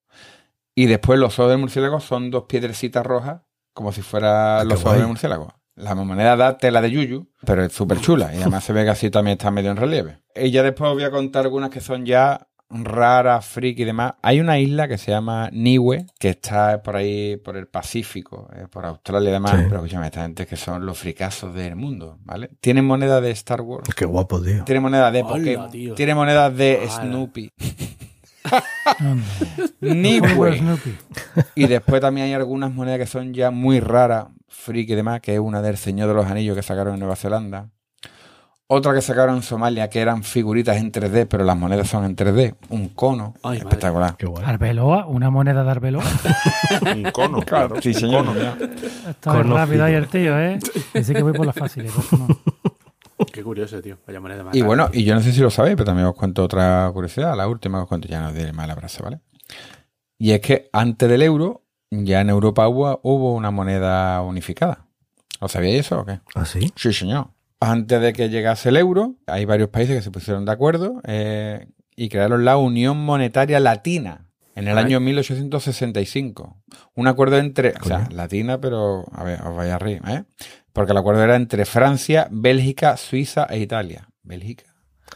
[SPEAKER 6] y después los ojos del murciélago son dos piedrecitas rojas, como si fuera
[SPEAKER 3] Ah,
[SPEAKER 6] los ojos del murciélago. La moneda da tela de yuyu, pero es súper chula y además se ve que así también está medio en relieve. Y ya después os voy a contar algunas que son ya raras, friki y demás. Hay una isla que se llama Niue, que está por ahí, por el Pacífico, eh, por Australia y demás.
[SPEAKER 3] Sí.
[SPEAKER 6] Pero escúchame, esta gente que son los fricazos del mundo, ¿vale? Tienen moneda de Star Wars.
[SPEAKER 3] Qué guapo, tío.
[SPEAKER 6] Tiene moneda de
[SPEAKER 4] Hola,
[SPEAKER 6] Pokémon.
[SPEAKER 4] tío.
[SPEAKER 6] Tiene moneda de
[SPEAKER 4] Hola.
[SPEAKER 6] Snoopy. Ni. Y después también hay algunas monedas que son ya muy raras, friki y demás, que es una del Señor de los Anillos que sacaron en Nueva Zelanda. Otra que sacaron en Somalia, que eran figuritas en 3D, pero las monedas son en 3D. Un cono.
[SPEAKER 4] Ay,
[SPEAKER 6] espectacular.
[SPEAKER 3] Qué guay.
[SPEAKER 2] Arbeloa, una moneda de Arbeloa.
[SPEAKER 1] Un cono, claro.
[SPEAKER 6] Sí, señor.
[SPEAKER 2] Está
[SPEAKER 3] Conocido.
[SPEAKER 2] rápido ahí el tío, ¿eh? Dice que voy por las fáciles. no.
[SPEAKER 4] Qué curioso, tío. Vaya moneda más
[SPEAKER 6] Y
[SPEAKER 4] rara.
[SPEAKER 6] bueno, y yo no sé si lo sabéis, pero también os cuento otra curiosidad. La última que os cuento, ya no os diré más el abrazo, ¿vale? Y es que antes del euro, ya en Europa hubo, hubo una moneda unificada. ¿Lo sabíais eso o qué?
[SPEAKER 3] ¿Ah, sí?
[SPEAKER 6] Sí, señor. Antes de que llegase el euro, hay varios países que se pusieron de acuerdo eh, y crearon la Unión Monetaria Latina en el
[SPEAKER 4] Ay.
[SPEAKER 6] año 1865. Un acuerdo entre, o sea, latina, pero a ver, os vais a reír, ¿eh? Porque el acuerdo era entre Francia, Bélgica, Suiza e Italia. Bélgica.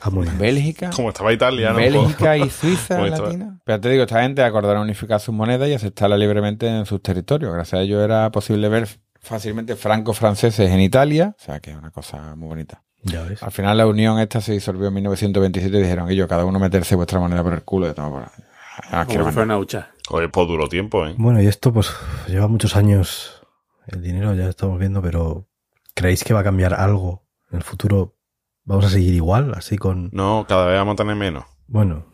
[SPEAKER 3] Ah, muy bien.
[SPEAKER 6] Bélgica.
[SPEAKER 1] Como estaba italiano.
[SPEAKER 6] Bélgica y Suiza latina. Pero te digo, esta gente acordaron unificar sus monedas y aceptarla libremente en sus territorios. Gracias a ello era posible ver fácilmente francos franceses en Italia. O sea, que es una cosa muy bonita.
[SPEAKER 3] Ya ves.
[SPEAKER 6] Al final la unión esta se disolvió en 1927 y dijeron que yo, cada uno meterse vuestra moneda por el culo de toma por. Ah, mandar.
[SPEAKER 4] una hucha.
[SPEAKER 1] Oye, pues duro tiempo, ¿eh?
[SPEAKER 3] Bueno, y esto pues lleva muchos años. El dinero ya estamos viendo, pero ¿creéis que va a cambiar algo en el futuro? ¿Vamos a seguir igual? Así con...
[SPEAKER 1] No, cada vez vamos a tener menos.
[SPEAKER 3] Bueno,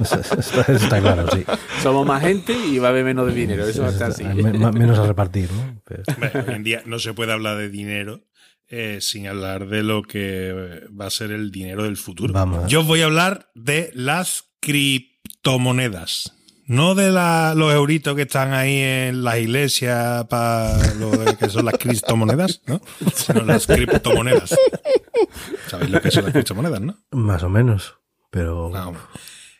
[SPEAKER 3] eso, eso está, eso está claro, sí.
[SPEAKER 4] Somos más gente y va a haber menos de dinero. Eso va a estar así.
[SPEAKER 3] Me- me- menos a repartir, ¿no? Pero-
[SPEAKER 5] Hoy en día no se puede hablar de dinero eh, sin hablar de lo que va a ser el dinero del futuro.
[SPEAKER 3] Vamos.
[SPEAKER 5] Yo os voy a hablar de las criptomonedas. No de la- los euritos que están ahí en las iglesias para lo que son las criptomonedas, ¿no? Sino las criptomonedas. ¿Sabéis lo que son las criptomonedas, no?
[SPEAKER 3] Más o menos, pero...
[SPEAKER 5] No,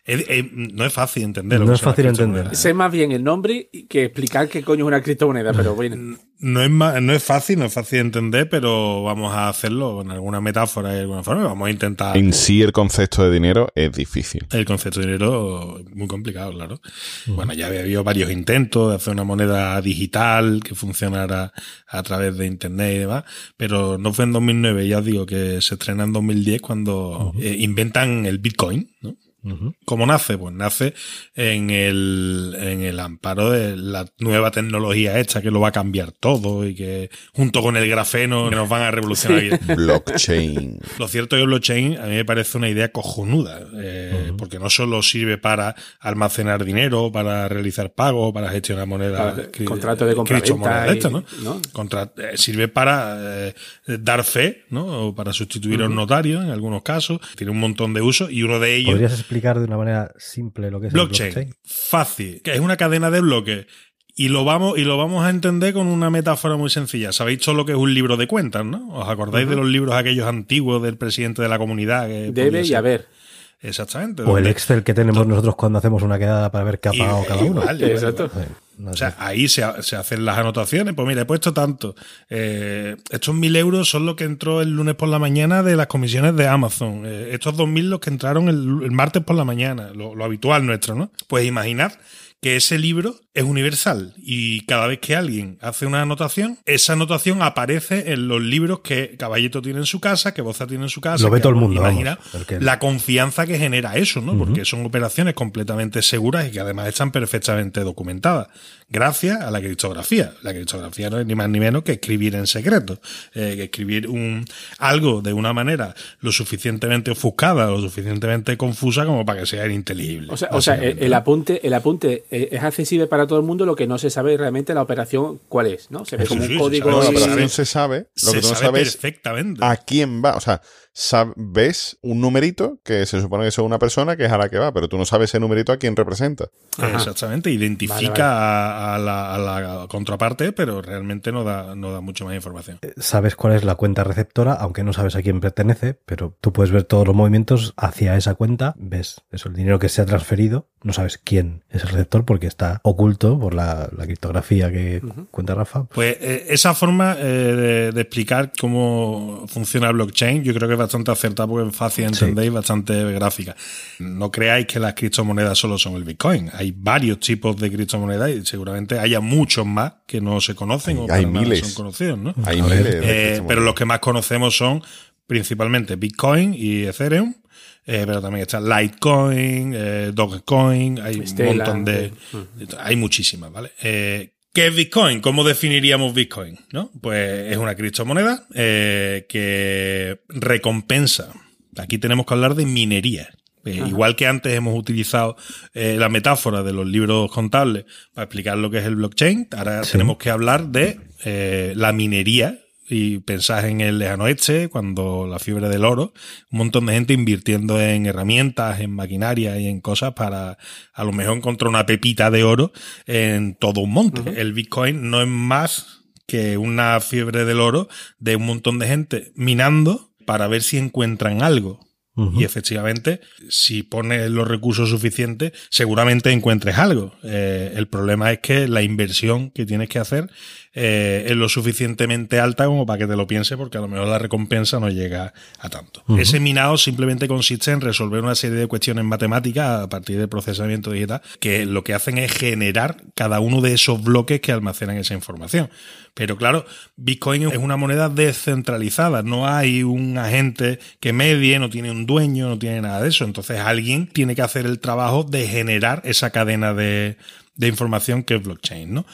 [SPEAKER 5] Es- es- no es fácil entender.
[SPEAKER 3] No es fácil entender.
[SPEAKER 4] Sé más bien el nombre que explicar qué coño es una criptomoneda, pero bueno.
[SPEAKER 5] No es, no es fácil, no es fácil de entender, pero vamos a hacerlo con alguna metáfora y de alguna forma. Vamos a intentar.
[SPEAKER 1] En sí el concepto de dinero es difícil.
[SPEAKER 5] El concepto de dinero muy complicado, claro. Bueno, ya había habido varios intentos de hacer una moneda digital que funcionara a través de internet y demás, pero no fue en 2009, ya os digo que se estrena en 2010 cuando eh, inventan el Bitcoin, ¿no? ¿Cómo nace? Pues nace en el, en el amparo de la nueva tecnología esta que lo va a cambiar todo y que junto con el grafeno que nos van a revolucionar.
[SPEAKER 1] Blockchain.
[SPEAKER 5] Lo cierto es que el blockchain a mí me parece una idea cojonuda, eh, porque no solo sirve para almacenar dinero, para realizar pagos, para gestionar monedas,
[SPEAKER 4] Para
[SPEAKER 5] cri-
[SPEAKER 4] contrato de.
[SPEAKER 5] ¿no? Contra- eh, sirve para eh, dar fe, ¿no? O para sustituir a un notario en algunos casos. Tiene un montón de usos y uno de ellos
[SPEAKER 3] ¿Podrías explicar de una manera simple lo que es
[SPEAKER 5] blockchain,
[SPEAKER 3] el blockchain?
[SPEAKER 5] fácil, que es una cadena de bloques. Y lo vamos, y lo vamos a entender con una metáfora muy sencilla. Sabéis todo lo que es un libro de cuentas, ¿no? ¿Os acordáis de los libros aquellos antiguos del presidente de la comunidad? que
[SPEAKER 4] Debe y haber.
[SPEAKER 5] Exactamente.
[SPEAKER 3] O el Excel que tenemos nosotros cuando hacemos una quedada para ver qué ha
[SPEAKER 5] y-
[SPEAKER 3] pagado cada uno.
[SPEAKER 5] igual, igual,
[SPEAKER 4] Exacto.
[SPEAKER 5] igual.
[SPEAKER 3] No
[SPEAKER 5] O sea, ahí se, se hacen las anotaciones. Pues mira, he puesto tanto. Eh, estos mil euros son los que entró el lunes por la mañana de las comisiones de Amazon. Eh, estos dos mil los que entraron el, el martes por la mañana. Lo, lo habitual nuestro, ¿no? Pues imaginad que ese libro es universal y cada vez que alguien hace una anotación, esa anotación aparece en los libros que Caballito tiene en su casa, que Boza tiene en su casa.
[SPEAKER 3] Lo ve todo el mundo,
[SPEAKER 5] Imagina
[SPEAKER 3] vamos,
[SPEAKER 5] la confianza que genera eso, ¿no? Porque son operaciones completamente seguras y que además están perfectamente documentadas. Gracias a la criptografía. La criptografía no es ni más ni menos que escribir en secreto. eh, que escribir un, algo de una manera lo suficientemente ofuscada, lo suficientemente confusa como para que sea ininteligible.
[SPEAKER 4] O sea, o sea el, el apunte, el apunte eh, es accesible para todo el mundo, lo que no se sabe realmente la operación cuál es, ¿no? Se ve como
[SPEAKER 5] sí,
[SPEAKER 4] un
[SPEAKER 5] se
[SPEAKER 4] código.
[SPEAKER 5] sabe,
[SPEAKER 1] No, la
[SPEAKER 5] se
[SPEAKER 4] y-
[SPEAKER 1] operación
[SPEAKER 5] sabe.
[SPEAKER 1] se sabe. Lo
[SPEAKER 5] Se
[SPEAKER 1] que tú no
[SPEAKER 5] sabe
[SPEAKER 1] sabes
[SPEAKER 5] perfectamente.
[SPEAKER 1] a quién va. O sea, ves un numerito que se supone que es una persona que es a la que va, pero tú no sabes ese numerito a quién representa.
[SPEAKER 4] Ajá.
[SPEAKER 5] Exactamente, identifica
[SPEAKER 4] Vale, vale.
[SPEAKER 5] A, a la, a la contraparte, pero realmente no da, no da mucho más información.
[SPEAKER 3] Sabes cuál es la cuenta receptora, aunque no sabes a quién pertenece, pero tú puedes ver todos los movimientos hacia esa cuenta, ves eso, el dinero que se ha transferido, no sabes quién es el receptor porque está oculto por la, la criptografía que cuenta Rafa.
[SPEAKER 5] Pues eh, esa forma eh, de, de explicar cómo funciona el blockchain, yo creo que es bastante acertada porque es fácil de entender y bastante gráfica. No creáis que las criptomonedas solo son el Bitcoin. Hay varios tipos de criptomonedas y seguramente haya muchos más que no se conocen
[SPEAKER 1] Hay-
[SPEAKER 5] o para
[SPEAKER 1] hay
[SPEAKER 5] nada
[SPEAKER 1] miles.
[SPEAKER 5] son conocidos, ¿no?
[SPEAKER 1] Hay
[SPEAKER 3] ver,
[SPEAKER 1] miles
[SPEAKER 5] Eh, pero los que más conocemos son principalmente Bitcoin y Ethereum. eh, pero también está Litecoin, eh, Dogecoin, hay un montón de... Hay muchísimas, ¿vale? Eh, ¿Qué es Bitcoin? ¿Cómo definiríamos Bitcoin? ¿No? Pues es una criptomoneda eh, que recompensa. Aquí tenemos que hablar de minería. Eh, igual que antes hemos utilizado eh, la metáfora de los libros contables para explicar lo que es el blockchain, ahora
[SPEAKER 3] Sí.
[SPEAKER 5] tenemos que hablar de la minería y pensar en el lejano oeste, cuando la fiebre del oro, un montón de gente invirtiendo en herramientas, en maquinaria y en cosas para a lo mejor encontrar una pepita de oro en todo un monte. El Bitcoin no es más que una fiebre del oro de un montón de gente minando para ver si encuentran algo. Y efectivamente, si pones los recursos suficientes, seguramente encuentres algo. Eh, el problema es que la inversión que tienes que hacer eh, es lo suficientemente alta como para que te lo piense, porque a lo mejor la recompensa no llega a tanto. Ese minado simplemente consiste en resolver una serie de cuestiones matemáticas a partir del procesamiento digital, que lo que hacen es generar cada uno de esos bloques que almacenan esa información. Pero claro, Bitcoin es una moneda descentralizada, no hay un agente que medie, no tiene un dueño, no tiene nada de eso. Entonces alguien tiene que hacer el trabajo de generar esa cadena de, de información que es blockchain, ¿no?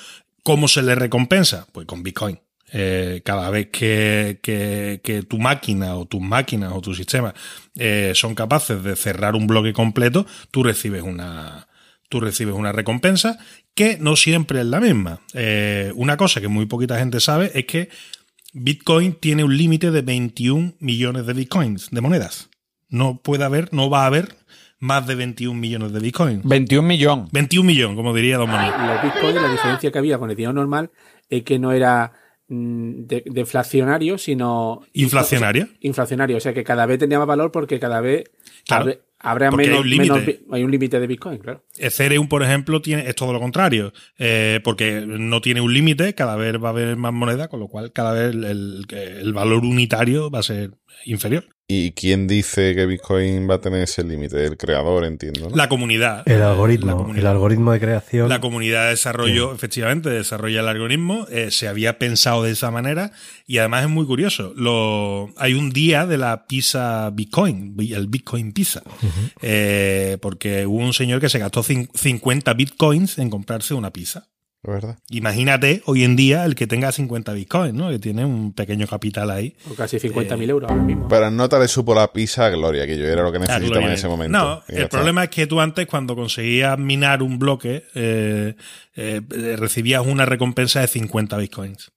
[SPEAKER 5] ¿Cómo se le recompensa? Pues con Bitcoin. Eh, cada vez que, tu máquina o tus máquinas o tu sistema eh, son capaces de cerrar un bloque completo, tú recibes una, tú recibes una recompensa que no siempre es la misma. Eh, una cosa que muy poquita gente sabe es que Bitcoin tiene un límite de 21 millones de Bitcoins, de monedas. No puede haber, no va a haber más de 21 millones de Bitcoins.
[SPEAKER 6] 21 millones.
[SPEAKER 5] 21 millones, como diría Don Manuel.
[SPEAKER 4] Los bitcoins, la diferencia que había con el dinero normal es que no era mm, de- deflacionario, sino
[SPEAKER 5] Inflacionario.
[SPEAKER 4] o sea, inflacionario, o sea que cada vez tenía más valor porque cada vez
[SPEAKER 5] Claro,
[SPEAKER 4] habrá, menos, hay un límite de bitcoin, claro.
[SPEAKER 5] Ethereum, por ejemplo, tiene, es todo lo contrario, eh, porque no tiene un límite, cada vez va a haber más moneda, con lo cual cada vez el, el- el valor unitario va a ser inferior.
[SPEAKER 1] ¿Y quién dice que Bitcoin va a tener ese límite? El creador, entiendo. ¿no?
[SPEAKER 5] La comunidad.
[SPEAKER 3] El
[SPEAKER 5] La
[SPEAKER 3] algoritmo,
[SPEAKER 5] comunidad.
[SPEAKER 3] el algoritmo de creación.
[SPEAKER 5] La comunidad de desarrollo, efectivamente, desarrolla el algoritmo. eh, se había pensado de esa manera y además es muy curioso. Lo, hay un día de la pizza Bitcoin, el Bitcoin Pizza, eh, porque hubo un señor que se gastó cin- 50 Bitcoins en comprarse una pizza.
[SPEAKER 1] Verdad.
[SPEAKER 5] Imagínate hoy en día el que tenga 50 Bitcoins, ¿no? Que tiene un pequeño capital ahí.
[SPEAKER 4] O casi 50.000 euros ahora mismo.
[SPEAKER 1] Pero no te le supo la pizza a Gloria, que yo era lo que
[SPEAKER 5] Ah,
[SPEAKER 1] necesitaba
[SPEAKER 5] Gloria.
[SPEAKER 1] en ese momento.
[SPEAKER 5] No, el problema es que tú antes, cuando conseguías minar un bloque, eh, eh, eh, recibías una recompensa de 50 bitcoins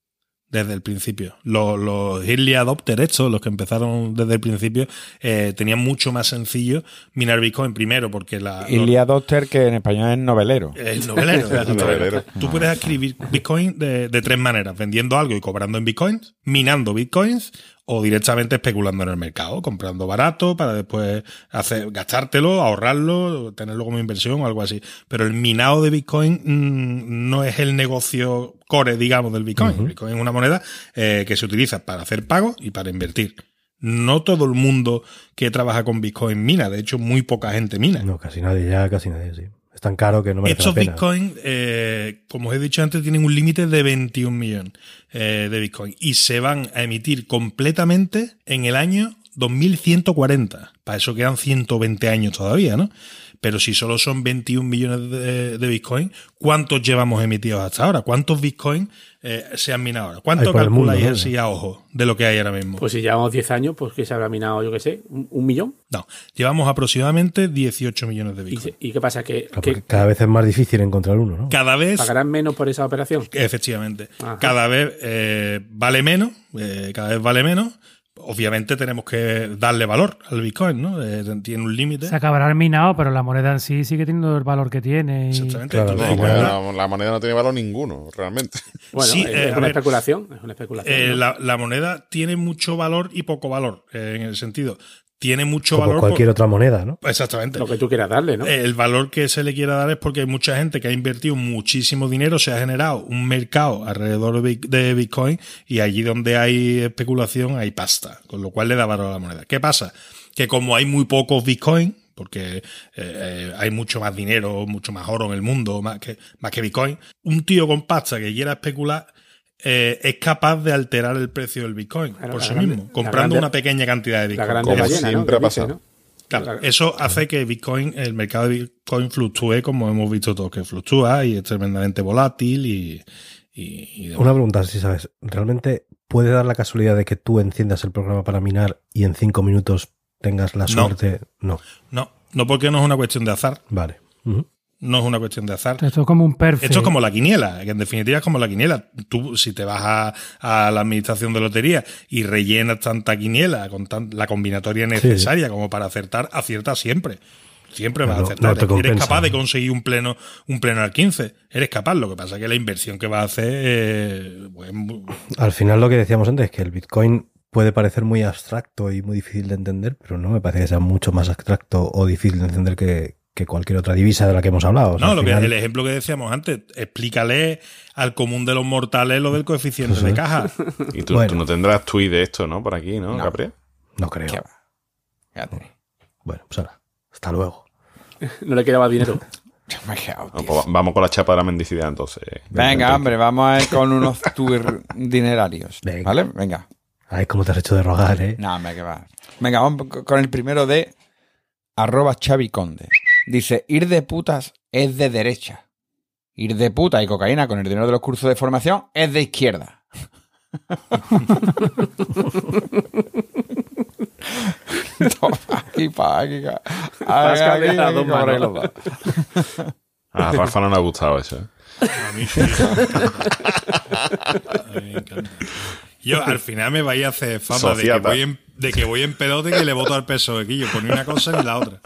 [SPEAKER 5] desde el principio. Los, los early adopters, estos, los que empezaron desde el principio, eh, tenían mucho más sencillo minar bitcoin primero, porque la. los-
[SPEAKER 6] Ilia Doctor, que en español es novelero.
[SPEAKER 5] el novelero.
[SPEAKER 1] El novelero.
[SPEAKER 5] Tú puedes escribir Bitcoin de, de tres maneras: vendiendo algo y cobrando en Bitcoins, minando Bitcoins o directamente especulando en el mercado, comprando barato para después hacer, gastártelo, ahorrarlo, tenerlo como inversión o algo así. Pero el minado de Bitcoin mm, no es el negocio core, digamos, del Bitcoin. Bitcoin es una moneda eh, que se utiliza para hacer pagos y para invertir. No todo el mundo que trabaja con Bitcoin mina, de hecho, muy poca gente mina.
[SPEAKER 3] No, casi nadie, ya casi nadie, sí. Es tan caro que no merece
[SPEAKER 5] Estos
[SPEAKER 3] la pena.
[SPEAKER 5] Bitcoin, eh, como os he dicho antes, tienen un límite de 21 millones eh, de Bitcoin y se van a emitir completamente en el año 2140. Para eso quedan 120 años todavía, ¿no? Pero si solo son 21 millones de, de Bitcoin, ¿cuántos llevamos emitidos hasta ahora? ¿Cuántos Bitcoin eh, se han minado ahora? ¿Cuánto
[SPEAKER 3] mundo,
[SPEAKER 5] calculáis
[SPEAKER 3] ¿no?
[SPEAKER 5] así a ojo de lo que hay ahora mismo?
[SPEAKER 4] Pues si llevamos 10 años, pues que se habrá minado, yo qué sé, un, un millón.
[SPEAKER 5] no, llevamos aproximadamente 18 millones de
[SPEAKER 4] ¿Y,
[SPEAKER 5] Bitcoin.
[SPEAKER 4] y qué pasa? ¿Que,
[SPEAKER 3] Claro,
[SPEAKER 4] que
[SPEAKER 3] porque cada vez es más difícil encontrar uno, ¿no?
[SPEAKER 5] Cada vez
[SPEAKER 4] pagarán menos por esa operación?
[SPEAKER 5] Efectivamente.
[SPEAKER 4] Ajá.
[SPEAKER 5] Cada vez eh, vale menos, eh, cada vez vale menos. Obviamente tenemos que darle valor al Bitcoin, ¿no? Eh, tiene un límite.
[SPEAKER 2] Se acabará el minado, pero la moneda en sí sigue teniendo el valor que tiene. y-
[SPEAKER 5] Exactamente.
[SPEAKER 3] Claro, no,
[SPEAKER 1] la, la moneda no tiene valor ninguno, realmente.
[SPEAKER 4] Bueno,
[SPEAKER 5] Sí,
[SPEAKER 4] es,
[SPEAKER 5] eh,
[SPEAKER 4] una
[SPEAKER 5] ver.
[SPEAKER 4] especulación. Es una especulación.
[SPEAKER 5] eh,
[SPEAKER 4] ¿no?
[SPEAKER 5] la, la moneda tiene mucho valor y poco valor, eh, en el sentido. Tiene mucho
[SPEAKER 3] Como
[SPEAKER 5] valor.
[SPEAKER 3] cualquier
[SPEAKER 5] por-
[SPEAKER 3] otra moneda, ¿no?
[SPEAKER 5] Exactamente.
[SPEAKER 4] Lo que tú quieras darle, ¿no?
[SPEAKER 5] El valor que se le quiera dar es porque hay mucha gente que ha invertido muchísimo dinero, se ha generado un mercado alrededor de Bitcoin y allí donde hay especulación hay pasta, con lo cual le da valor a la moneda. ¿Qué pasa? Que como hay muy pocos Bitcoin, porque eh, eh, hay mucho más dinero, mucho más oro en el mundo, más que, más que Bitcoin, un tío con pasta que quiera especular eh, es capaz de alterar el precio del Bitcoin
[SPEAKER 4] Claro,
[SPEAKER 5] por
[SPEAKER 4] la
[SPEAKER 5] sí
[SPEAKER 4] grande-
[SPEAKER 5] mismo,
[SPEAKER 4] la
[SPEAKER 5] comprando
[SPEAKER 4] grande-
[SPEAKER 5] una pequeña cantidad de
[SPEAKER 4] la
[SPEAKER 5] Bitcoin.
[SPEAKER 4] grande
[SPEAKER 1] como
[SPEAKER 4] ballena, ¿no?
[SPEAKER 1] siempre
[SPEAKER 4] Que
[SPEAKER 1] ha
[SPEAKER 4] dice,
[SPEAKER 1] pasado.
[SPEAKER 4] ¿no?
[SPEAKER 5] Claro,
[SPEAKER 4] La-
[SPEAKER 5] eso hace que Bitcoin, el mercado de Bitcoin fluctúe como hemos visto todos, que fluctúa y es tremendamente volátil y, y, y demás.
[SPEAKER 3] Una pregunta, si sabes, ¿realmente puede dar la casualidad de que tú enciendas el programa para minar y en cinco minutos tengas la
[SPEAKER 5] No.
[SPEAKER 3] suerte? No.
[SPEAKER 5] No, no porque no es una cuestión de azar,
[SPEAKER 3] Vale.
[SPEAKER 5] No es una cuestión de azar.
[SPEAKER 2] Esto es como un perfect.
[SPEAKER 5] Esto es como la quiniela, que en definitiva es como la quiniela. Tú, si te vas a, a la administración de lotería y rellenas tanta quiniela con tan- la combinatoria necesaria como para acertar, aciertas siempre. Siempre vas a acertar.
[SPEAKER 3] no
[SPEAKER 5] Eres capaz de conseguir un pleno, un pleno al 15. Eres capaz. Lo que pasa es que la inversión que vas a hacer, eh, pues,
[SPEAKER 3] Al final lo que decíamos antes, que el Bitcoin puede parecer muy abstracto y muy difícil de entender, pero no me parece que sea mucho más abstracto o difícil de entender que, que cualquier otra divisa de la que hemos hablado. O sea,
[SPEAKER 5] no, lo que, el ejemplo que decíamos antes, explícale al común de los mortales lo del coeficiente de caja.
[SPEAKER 1] Y tú,
[SPEAKER 3] Bueno.
[SPEAKER 1] tú no tendrás tweet de esto, ¿no? Por aquí, ¿no,
[SPEAKER 6] No.
[SPEAKER 1] Capri?
[SPEAKER 3] No creo.
[SPEAKER 6] ¿Qué va?
[SPEAKER 3] Bueno, pues ahora, hasta luego.
[SPEAKER 4] No le quedaba dinero.
[SPEAKER 6] Me he quedado,
[SPEAKER 1] No,
[SPEAKER 6] tío.
[SPEAKER 1] pues vamos con la chapa de la mendicidad, entonces.
[SPEAKER 6] Venga, hombre, vamos a ir con unos tour dinerarios.
[SPEAKER 3] Venga.
[SPEAKER 6] ¿Vale? Venga.
[SPEAKER 3] Ay, cómo te has hecho de rogar, ¿eh?
[SPEAKER 6] No, me que va. Venga, vamos con el primero de arroba Xavi Conde. Dice, ir de putas es de derecha. Ir de puta y cocaína con el dinero de los cursos de formación es de izquierda. Toma, aquí pa'.
[SPEAKER 1] A Rafa no le ha gustado eso. ¿eh?
[SPEAKER 5] A mí sí. A mí me encanta. Yo al final me vais a hacer fama de que, voy en, de que voy en pelote y que le voto al PSOE, que yo por ni una cosa ni la otra.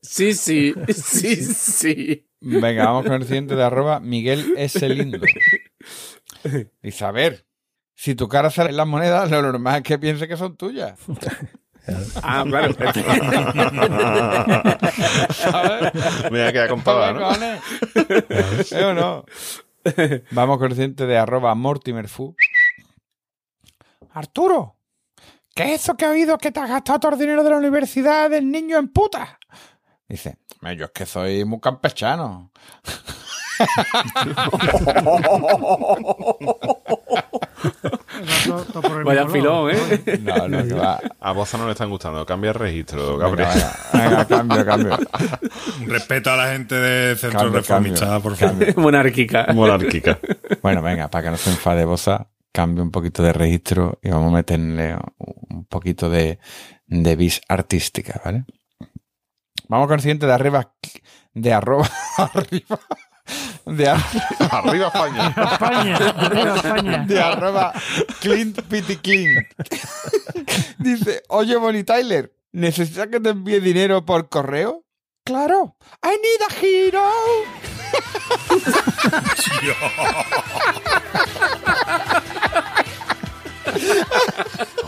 [SPEAKER 4] Sí, sí, sí, sí.
[SPEAKER 6] Venga, vamos con el siguiente de arroba Miguel S. Lindo. Dice, a ver, si tu cara sale en las monedas, lo normal es que piense que son tuyas.
[SPEAKER 4] Ah, claro.
[SPEAKER 6] ¿Sabes?
[SPEAKER 1] Mira que acompañado, ¿no?
[SPEAKER 6] cojones? ¿Eh o no? Vamos con el siguiente de arroba Mortimer Fu. Arturo, ¿qué es eso que he oído que te has gastado todo el dinero de la universidad del niño en puta? Dice, "Me, yo es que soy muy campechano.
[SPEAKER 4] Vaya filón. ¿eh?
[SPEAKER 6] No, no, que va.
[SPEAKER 1] A Boza no le están gustando. Cambia el registro, Gabriel.
[SPEAKER 6] venga, venga, cambio, cambio.
[SPEAKER 5] Respeto a la gente de Centro
[SPEAKER 6] Cambio,
[SPEAKER 5] Reformista,
[SPEAKER 6] cambio,
[SPEAKER 5] por favor.
[SPEAKER 4] Monárquica.
[SPEAKER 1] Monárquica.
[SPEAKER 6] Bueno, venga, para que no se enfade Bosa, cambio un poquito de registro y vamos a meterle un poquito de, de bis artística, ¿vale? Vamos con el siguiente de arriba, de arroba, arriba, de, ar-
[SPEAKER 1] Arriba España.
[SPEAKER 2] España, arriba España.
[SPEAKER 6] de arroba Clint Pity Clint. Dice, oye Bonnie Tyler, ¿necesitas que te envíe dinero por correo? Claro, I need a hero.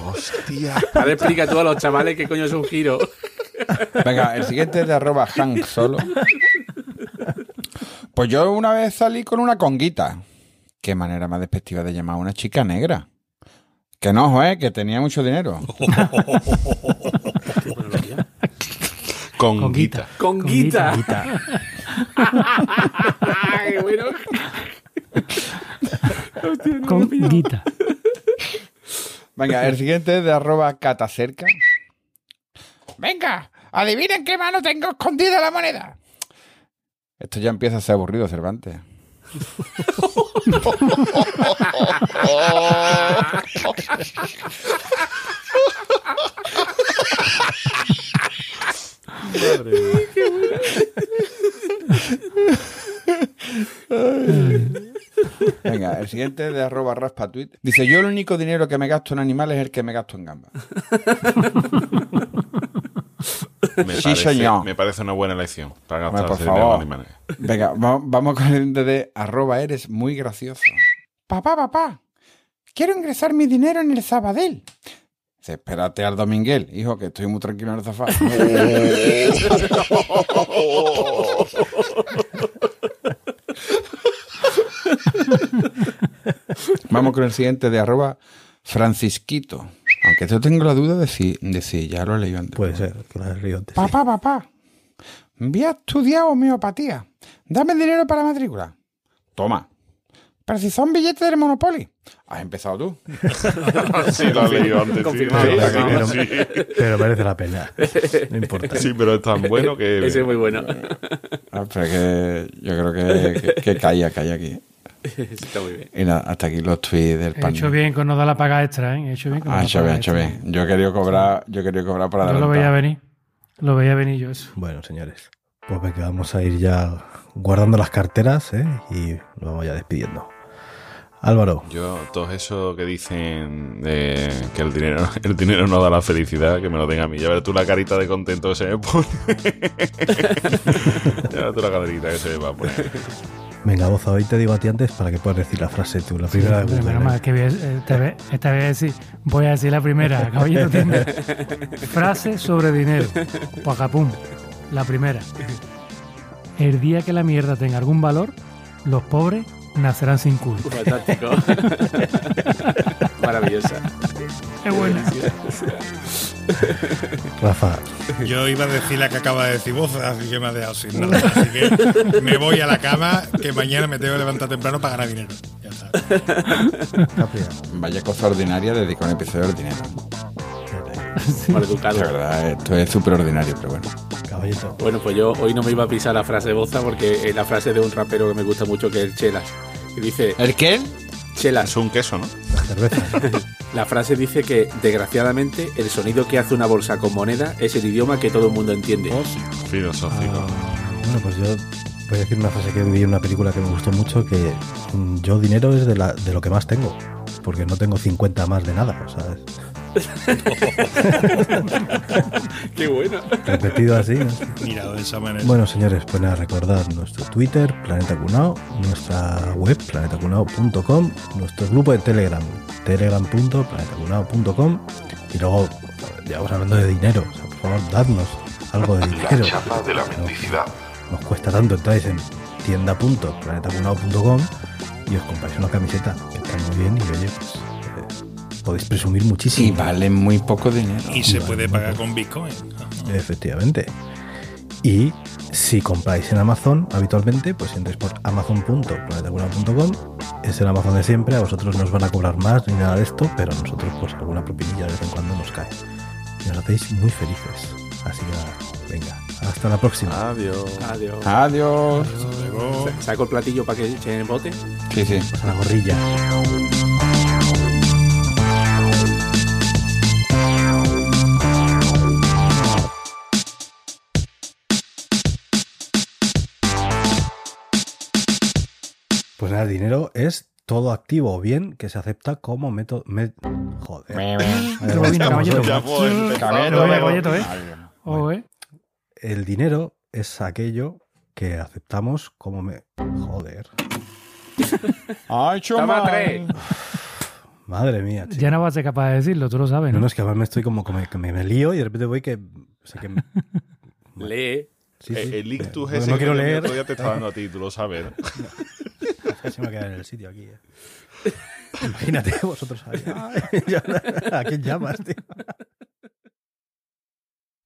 [SPEAKER 1] Hostia.
[SPEAKER 4] Ahora explica tú a los chavales qué coño es un giro.
[SPEAKER 6] Venga, el siguiente es de arroba Hank solo. Pues yo una vez salí con una conguita. Qué manera más despectiva de llamar a una chica negra. Que no, ¿eh? Que tenía mucho dinero.
[SPEAKER 1] Con guita.
[SPEAKER 4] Con guita.
[SPEAKER 2] Guita.
[SPEAKER 4] Ay, bueno.
[SPEAKER 2] Con guita.
[SPEAKER 6] Venga, el siguiente es de arroba catacerca. Venga, adivinen qué mano tengo escondida la moneda. Esto ya empieza a ser aburrido, Cervantes. Venga, el siguiente de arroba raspatweet. Dice, yo el único dinero que me gasto en animales es el que me gasto en gambas.
[SPEAKER 1] Me,
[SPEAKER 6] Sí,
[SPEAKER 1] parece,
[SPEAKER 6] señor.
[SPEAKER 1] me parece una buena elección para
[SPEAKER 6] Hombre,
[SPEAKER 1] gastarse
[SPEAKER 6] por
[SPEAKER 1] dinero en
[SPEAKER 6] favor.
[SPEAKER 1] animales.
[SPEAKER 6] Venga, va- vamos con el de arroba eres muy gracioso. Papá, papá, quiero ingresar mi dinero en el Sabadell. Dice, espérate al Dominguel, hijo, que estoy muy tranquilo en el sofá. Vamos con el siguiente de arroba francisquito. Aunque yo tengo la duda de si, de si ya lo he leído antes.
[SPEAKER 3] Puede ser, que lo has leído antes.
[SPEAKER 6] Papá, papá, voy a estudiar homeopatía. Dame dinero para la matrícula. Toma. Pero si son billetes del Monopoly. Has empezado tú.
[SPEAKER 1] Sí, lo he leído antes. sí.
[SPEAKER 3] Pero,
[SPEAKER 1] sí,
[SPEAKER 3] pero merece la pena. No importa.
[SPEAKER 1] Sí, pero es tan bueno que...
[SPEAKER 4] Ese es muy bueno.
[SPEAKER 6] Ah, pero que yo creo que, que, que calla, calla aquí.
[SPEAKER 4] Está muy bien.
[SPEAKER 6] Y nada, hasta aquí los tweets del
[SPEAKER 2] He
[SPEAKER 6] pan.
[SPEAKER 2] hecho bien con no dar la paga extra, ¿eh? He hecho bien con no
[SPEAKER 6] Ah,
[SPEAKER 2] dar
[SPEAKER 6] hecho
[SPEAKER 2] la
[SPEAKER 6] bien,
[SPEAKER 2] paga
[SPEAKER 6] hecho
[SPEAKER 2] extra.
[SPEAKER 6] bien. Yo quería cobrar, yo quería cobrar por
[SPEAKER 2] Yo lo veía venir. Lo veía venir yo eso.
[SPEAKER 3] Bueno, señores, pues venga, vamos a ir ya guardando las carteras ¿eh? y nos vamos ya despidiendo. Álvaro,
[SPEAKER 1] Yo, todo eso que dicen de que el dinero, el dinero no da la felicidad, que me lo den a mí. Ya verás tú la carita de contento que se me pone. ya verás tú la carita que se me va a poner.
[SPEAKER 3] Venga, Boza, hoy te digo a ti antes para que puedas decir la frase tú, la primera de
[SPEAKER 2] Pero
[SPEAKER 3] Google.
[SPEAKER 2] menos mal
[SPEAKER 3] ¿eh?
[SPEAKER 2] que a- esta, vez, esta vez voy a decir la primera, caballero. Frase sobre dinero. Pacapum. La primera. El día que la mierda tenga algún valor, los pobres nacerán sin culo.
[SPEAKER 4] Fantástico. Maravillosa.
[SPEAKER 2] Es buena.
[SPEAKER 3] Rafa,
[SPEAKER 5] Yo iba a decir la que acaba de decir vos, así que me ha dejado sin nada. Así que me voy a la cama, que mañana me tengo que levantar temprano para ganar dinero. Ya está.
[SPEAKER 6] Vaya cosa ordinaria dedicar un episodio ordinario.
[SPEAKER 4] Mal educado.
[SPEAKER 6] La verdad, esto es súper ordinario, pero bueno.
[SPEAKER 3] Caballito.
[SPEAKER 4] Bueno, pues yo hoy no me iba a pisar la frase boza porque es la frase de un rapero que me gusta mucho que es el Chelas. Que dice,
[SPEAKER 6] ¿El qué?
[SPEAKER 4] Chelas.
[SPEAKER 1] Es un queso, ¿no?
[SPEAKER 3] La cerveza.
[SPEAKER 4] La frase dice que, desgraciadamente, el sonido que hace una bolsa con moneda es el idioma que todo el mundo entiende.
[SPEAKER 1] Filosófico.
[SPEAKER 3] Bueno, pues yo voy a decir una frase que vi en una película que me gustó mucho, que yo dinero es de, la, de lo que más tengo, porque no tengo 50 más de nada, o sea, es
[SPEAKER 4] Qué bueno.
[SPEAKER 3] repetido así. ¿no?
[SPEAKER 5] Mirado de esa manera.
[SPEAKER 3] Bueno, señores, pues nada, recordad nuestro Twitter, Planeta Cunao, nuestra web, planetacunao.com, nuestro grupo de Telegram, telegram.planetacunao.com y luego, ya vamos hablando de dinero, o sea, por favor, dadnos algo de
[SPEAKER 8] La
[SPEAKER 3] dinero.
[SPEAKER 8] chapa de la mendicidad.
[SPEAKER 3] Nos cuesta tanto, entráis en tienda.planetacunao.com y os compráis una camiseta, que está muy bien y oye, pues, podéis presumir
[SPEAKER 6] Y
[SPEAKER 3] muchísimo.
[SPEAKER 6] vale muy poco dinero.
[SPEAKER 5] Y se puede pagar con Bitcoin.
[SPEAKER 3] Efectivamente. Y si compráis en Amazon habitualmente, pues si entráis por amazon.planetacuna.com, es el Amazon de siempre, a vosotros no os van a cobrar más ni nada de esto, pero a nosotros pues alguna propinilla de vez en cuando nos cae. Y nos hacéis muy felices. Así que nada, venga, hasta la próxima.
[SPEAKER 1] Adiós.
[SPEAKER 4] Adiós.
[SPEAKER 6] Adiós.
[SPEAKER 4] Saco el platillo para que echen el bote.
[SPEAKER 6] Sí, sí.
[SPEAKER 3] A la gorrilla. El dinero es todo activo o bien que se acepta como método. me- Joder.
[SPEAKER 2] ¿eh?
[SPEAKER 3] El dinero es aquello que aceptamos como me... Joder.
[SPEAKER 6] ¡Ay,
[SPEAKER 4] Toma
[SPEAKER 6] chuma!
[SPEAKER 4] tres.
[SPEAKER 3] Madre mía, chico.
[SPEAKER 2] Ya no vas a ser capaz de decirlo, tú lo sabes,
[SPEAKER 3] No,
[SPEAKER 2] ¿no?
[SPEAKER 3] no, es que además me estoy como, como que me, me lío y de repente voy que... o sea, que
[SPEAKER 4] Lee.
[SPEAKER 3] Sí, sí.
[SPEAKER 1] Eh, El ictus ese
[SPEAKER 3] no quiero leer.
[SPEAKER 1] otro día te está dando a ti, tú lo sabes. ¿no?
[SPEAKER 3] Casi me voy a quedar en el sitio aquí. eh. Imagínate vosotros ahí. Ay, ¿A quién llamas, tío?